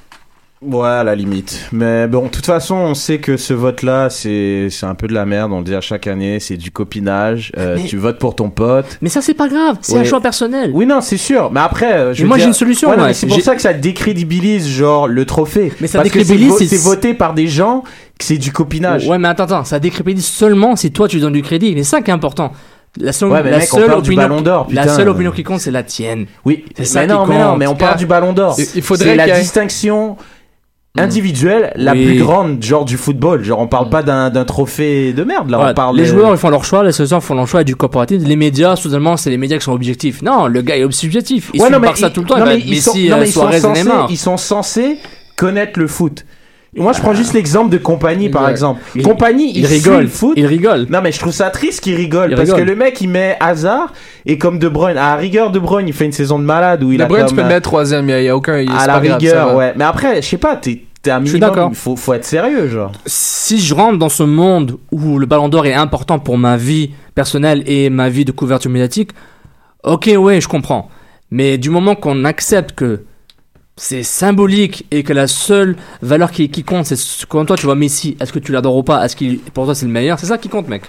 Ouais, à la limite. Mais bon, de toute façon, on sait que ce vote-là, c'est c'est un peu de la merde. On le dit à chaque année, c'est du copinage. Euh, Mais- Tu votes pour ton pote. Mais ça, c'est pas grave. C'est un choix personnel. Oui, non, c'est sûr. Mais après, euh, je veux moi, dire- j'ai une solution, Ouais, non, ouais. mais c'est pour ça que ça décrédibilise, genre, le trophée. Mais ça Parce décrédibilise, c'est voté par des gens que c'est du copinage. Ouais, mais attends, attends, ça décrédibilise seulement si toi tu donnes du crédit. C'est ça qui est important. La seule, Ouais, mais la mec, on seule parle du opinion, Ballon d'Or, la seule opinion qui compte, c'est la tienne. Oui, C'est ça mais qui non, mais non, mais on parle du Ballon d'Or. Il- il faudrait C'est la distinction individuelle la Oui. plus grande, genre du football. Genre, on parle pas d'un d'un trophée de merde, là. Ouais, on parle les joueurs ils font leur choix, les sélections font leur choix et du corporatif. Les médias, soudainement, c'est les médias qui sont objectifs. Non, le gars est subjectif. Il Ouais, suit non, mais Barça ils- tout le temps. non, il mais euh, ils sont censés connaître le foot. Moi, je prends juste l'exemple de Compagnie, par exemple. Il- Compagnie, il, il rigole. le foot. Il rigole. Non, mais je trouve ça triste qu'il rigole. Il parce rigole. que le mec, il met hasard. Et comme De Bruyne, à la rigueur, De Bruyne, il fait une saison de malade où il Le a Bruyne, comme, tu peux le euh, mettre troisième. Il n'y a, aucun. il- à la grave, rigueur, ouais. Mais après, je sais pas, t'es t'es un Je suis d'accord. Il faut, faut être sérieux, genre. si je rentre dans ce monde où le ballon d'or est important pour ma vie personnelle et ma vie de couverture médiatique, ok, ouais, je comprends. Mais du moment qu'on accepte que c'est symbolique et que la seule valeur qui, qui compte, c'est ce- quand toi tu vois Messi, est-ce que tu l'adores ou pas, est-ce qu'il pour toi c'est le meilleur, c'est ça qui compte, mec.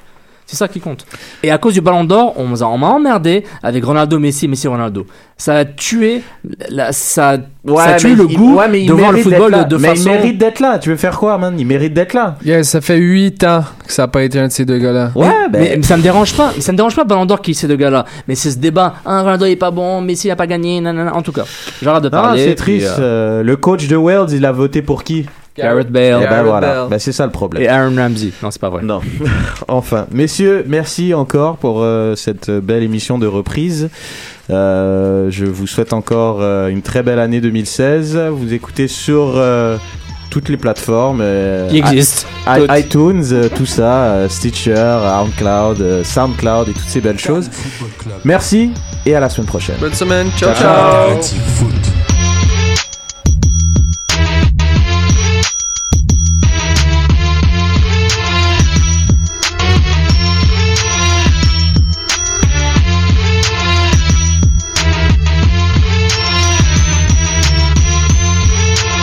C'est ça qui compte. Et à cause du ballon d'or, on, m'a emmerdé avec Ronaldo, Messi, Messi, Ronaldo. Ça a tué, la, ça, ça a tué mais le il- goût ouais, mais de voir le football de, mais façon. il mérite d'être là. Tu veux faire quoi, man? Il mérite d'être là. Yeah, ça fait 8 ans que ça n'a pas été un de ces deux gars-là. Ouais, mais, ben. mais ça me dérange pas. Mais ça me dérange pas Ballon d'Or qui ces deux gars-là. Mais c'est ce débat. Ah, Ronaldo est pas bon, Messi a pas gagné. Nanana. En tout cas, j'arrête de parler. c'est puis, triste. euh, euh, le coach de Wales, il a voté pour qui? Gareth Bale ben voilà. Bale. Ben, c'est ça le problème. et Aaron Ramsey. Non, c'est pas vrai. Non. enfin, messieurs, merci encore pour euh, cette belle émission de reprise. Euh, je vous souhaite encore euh, une très belle année 2016. Vous écoutez sur euh, toutes les plateformes. euh, Qui existe. i- Toutes. iTunes, euh, tout ça, euh, Stitcher, SoundCloud, euh, SoundCloud et toutes ces belles choses. Merci et à la semaine prochaine. Bonne semaine. Ciao, Ciao.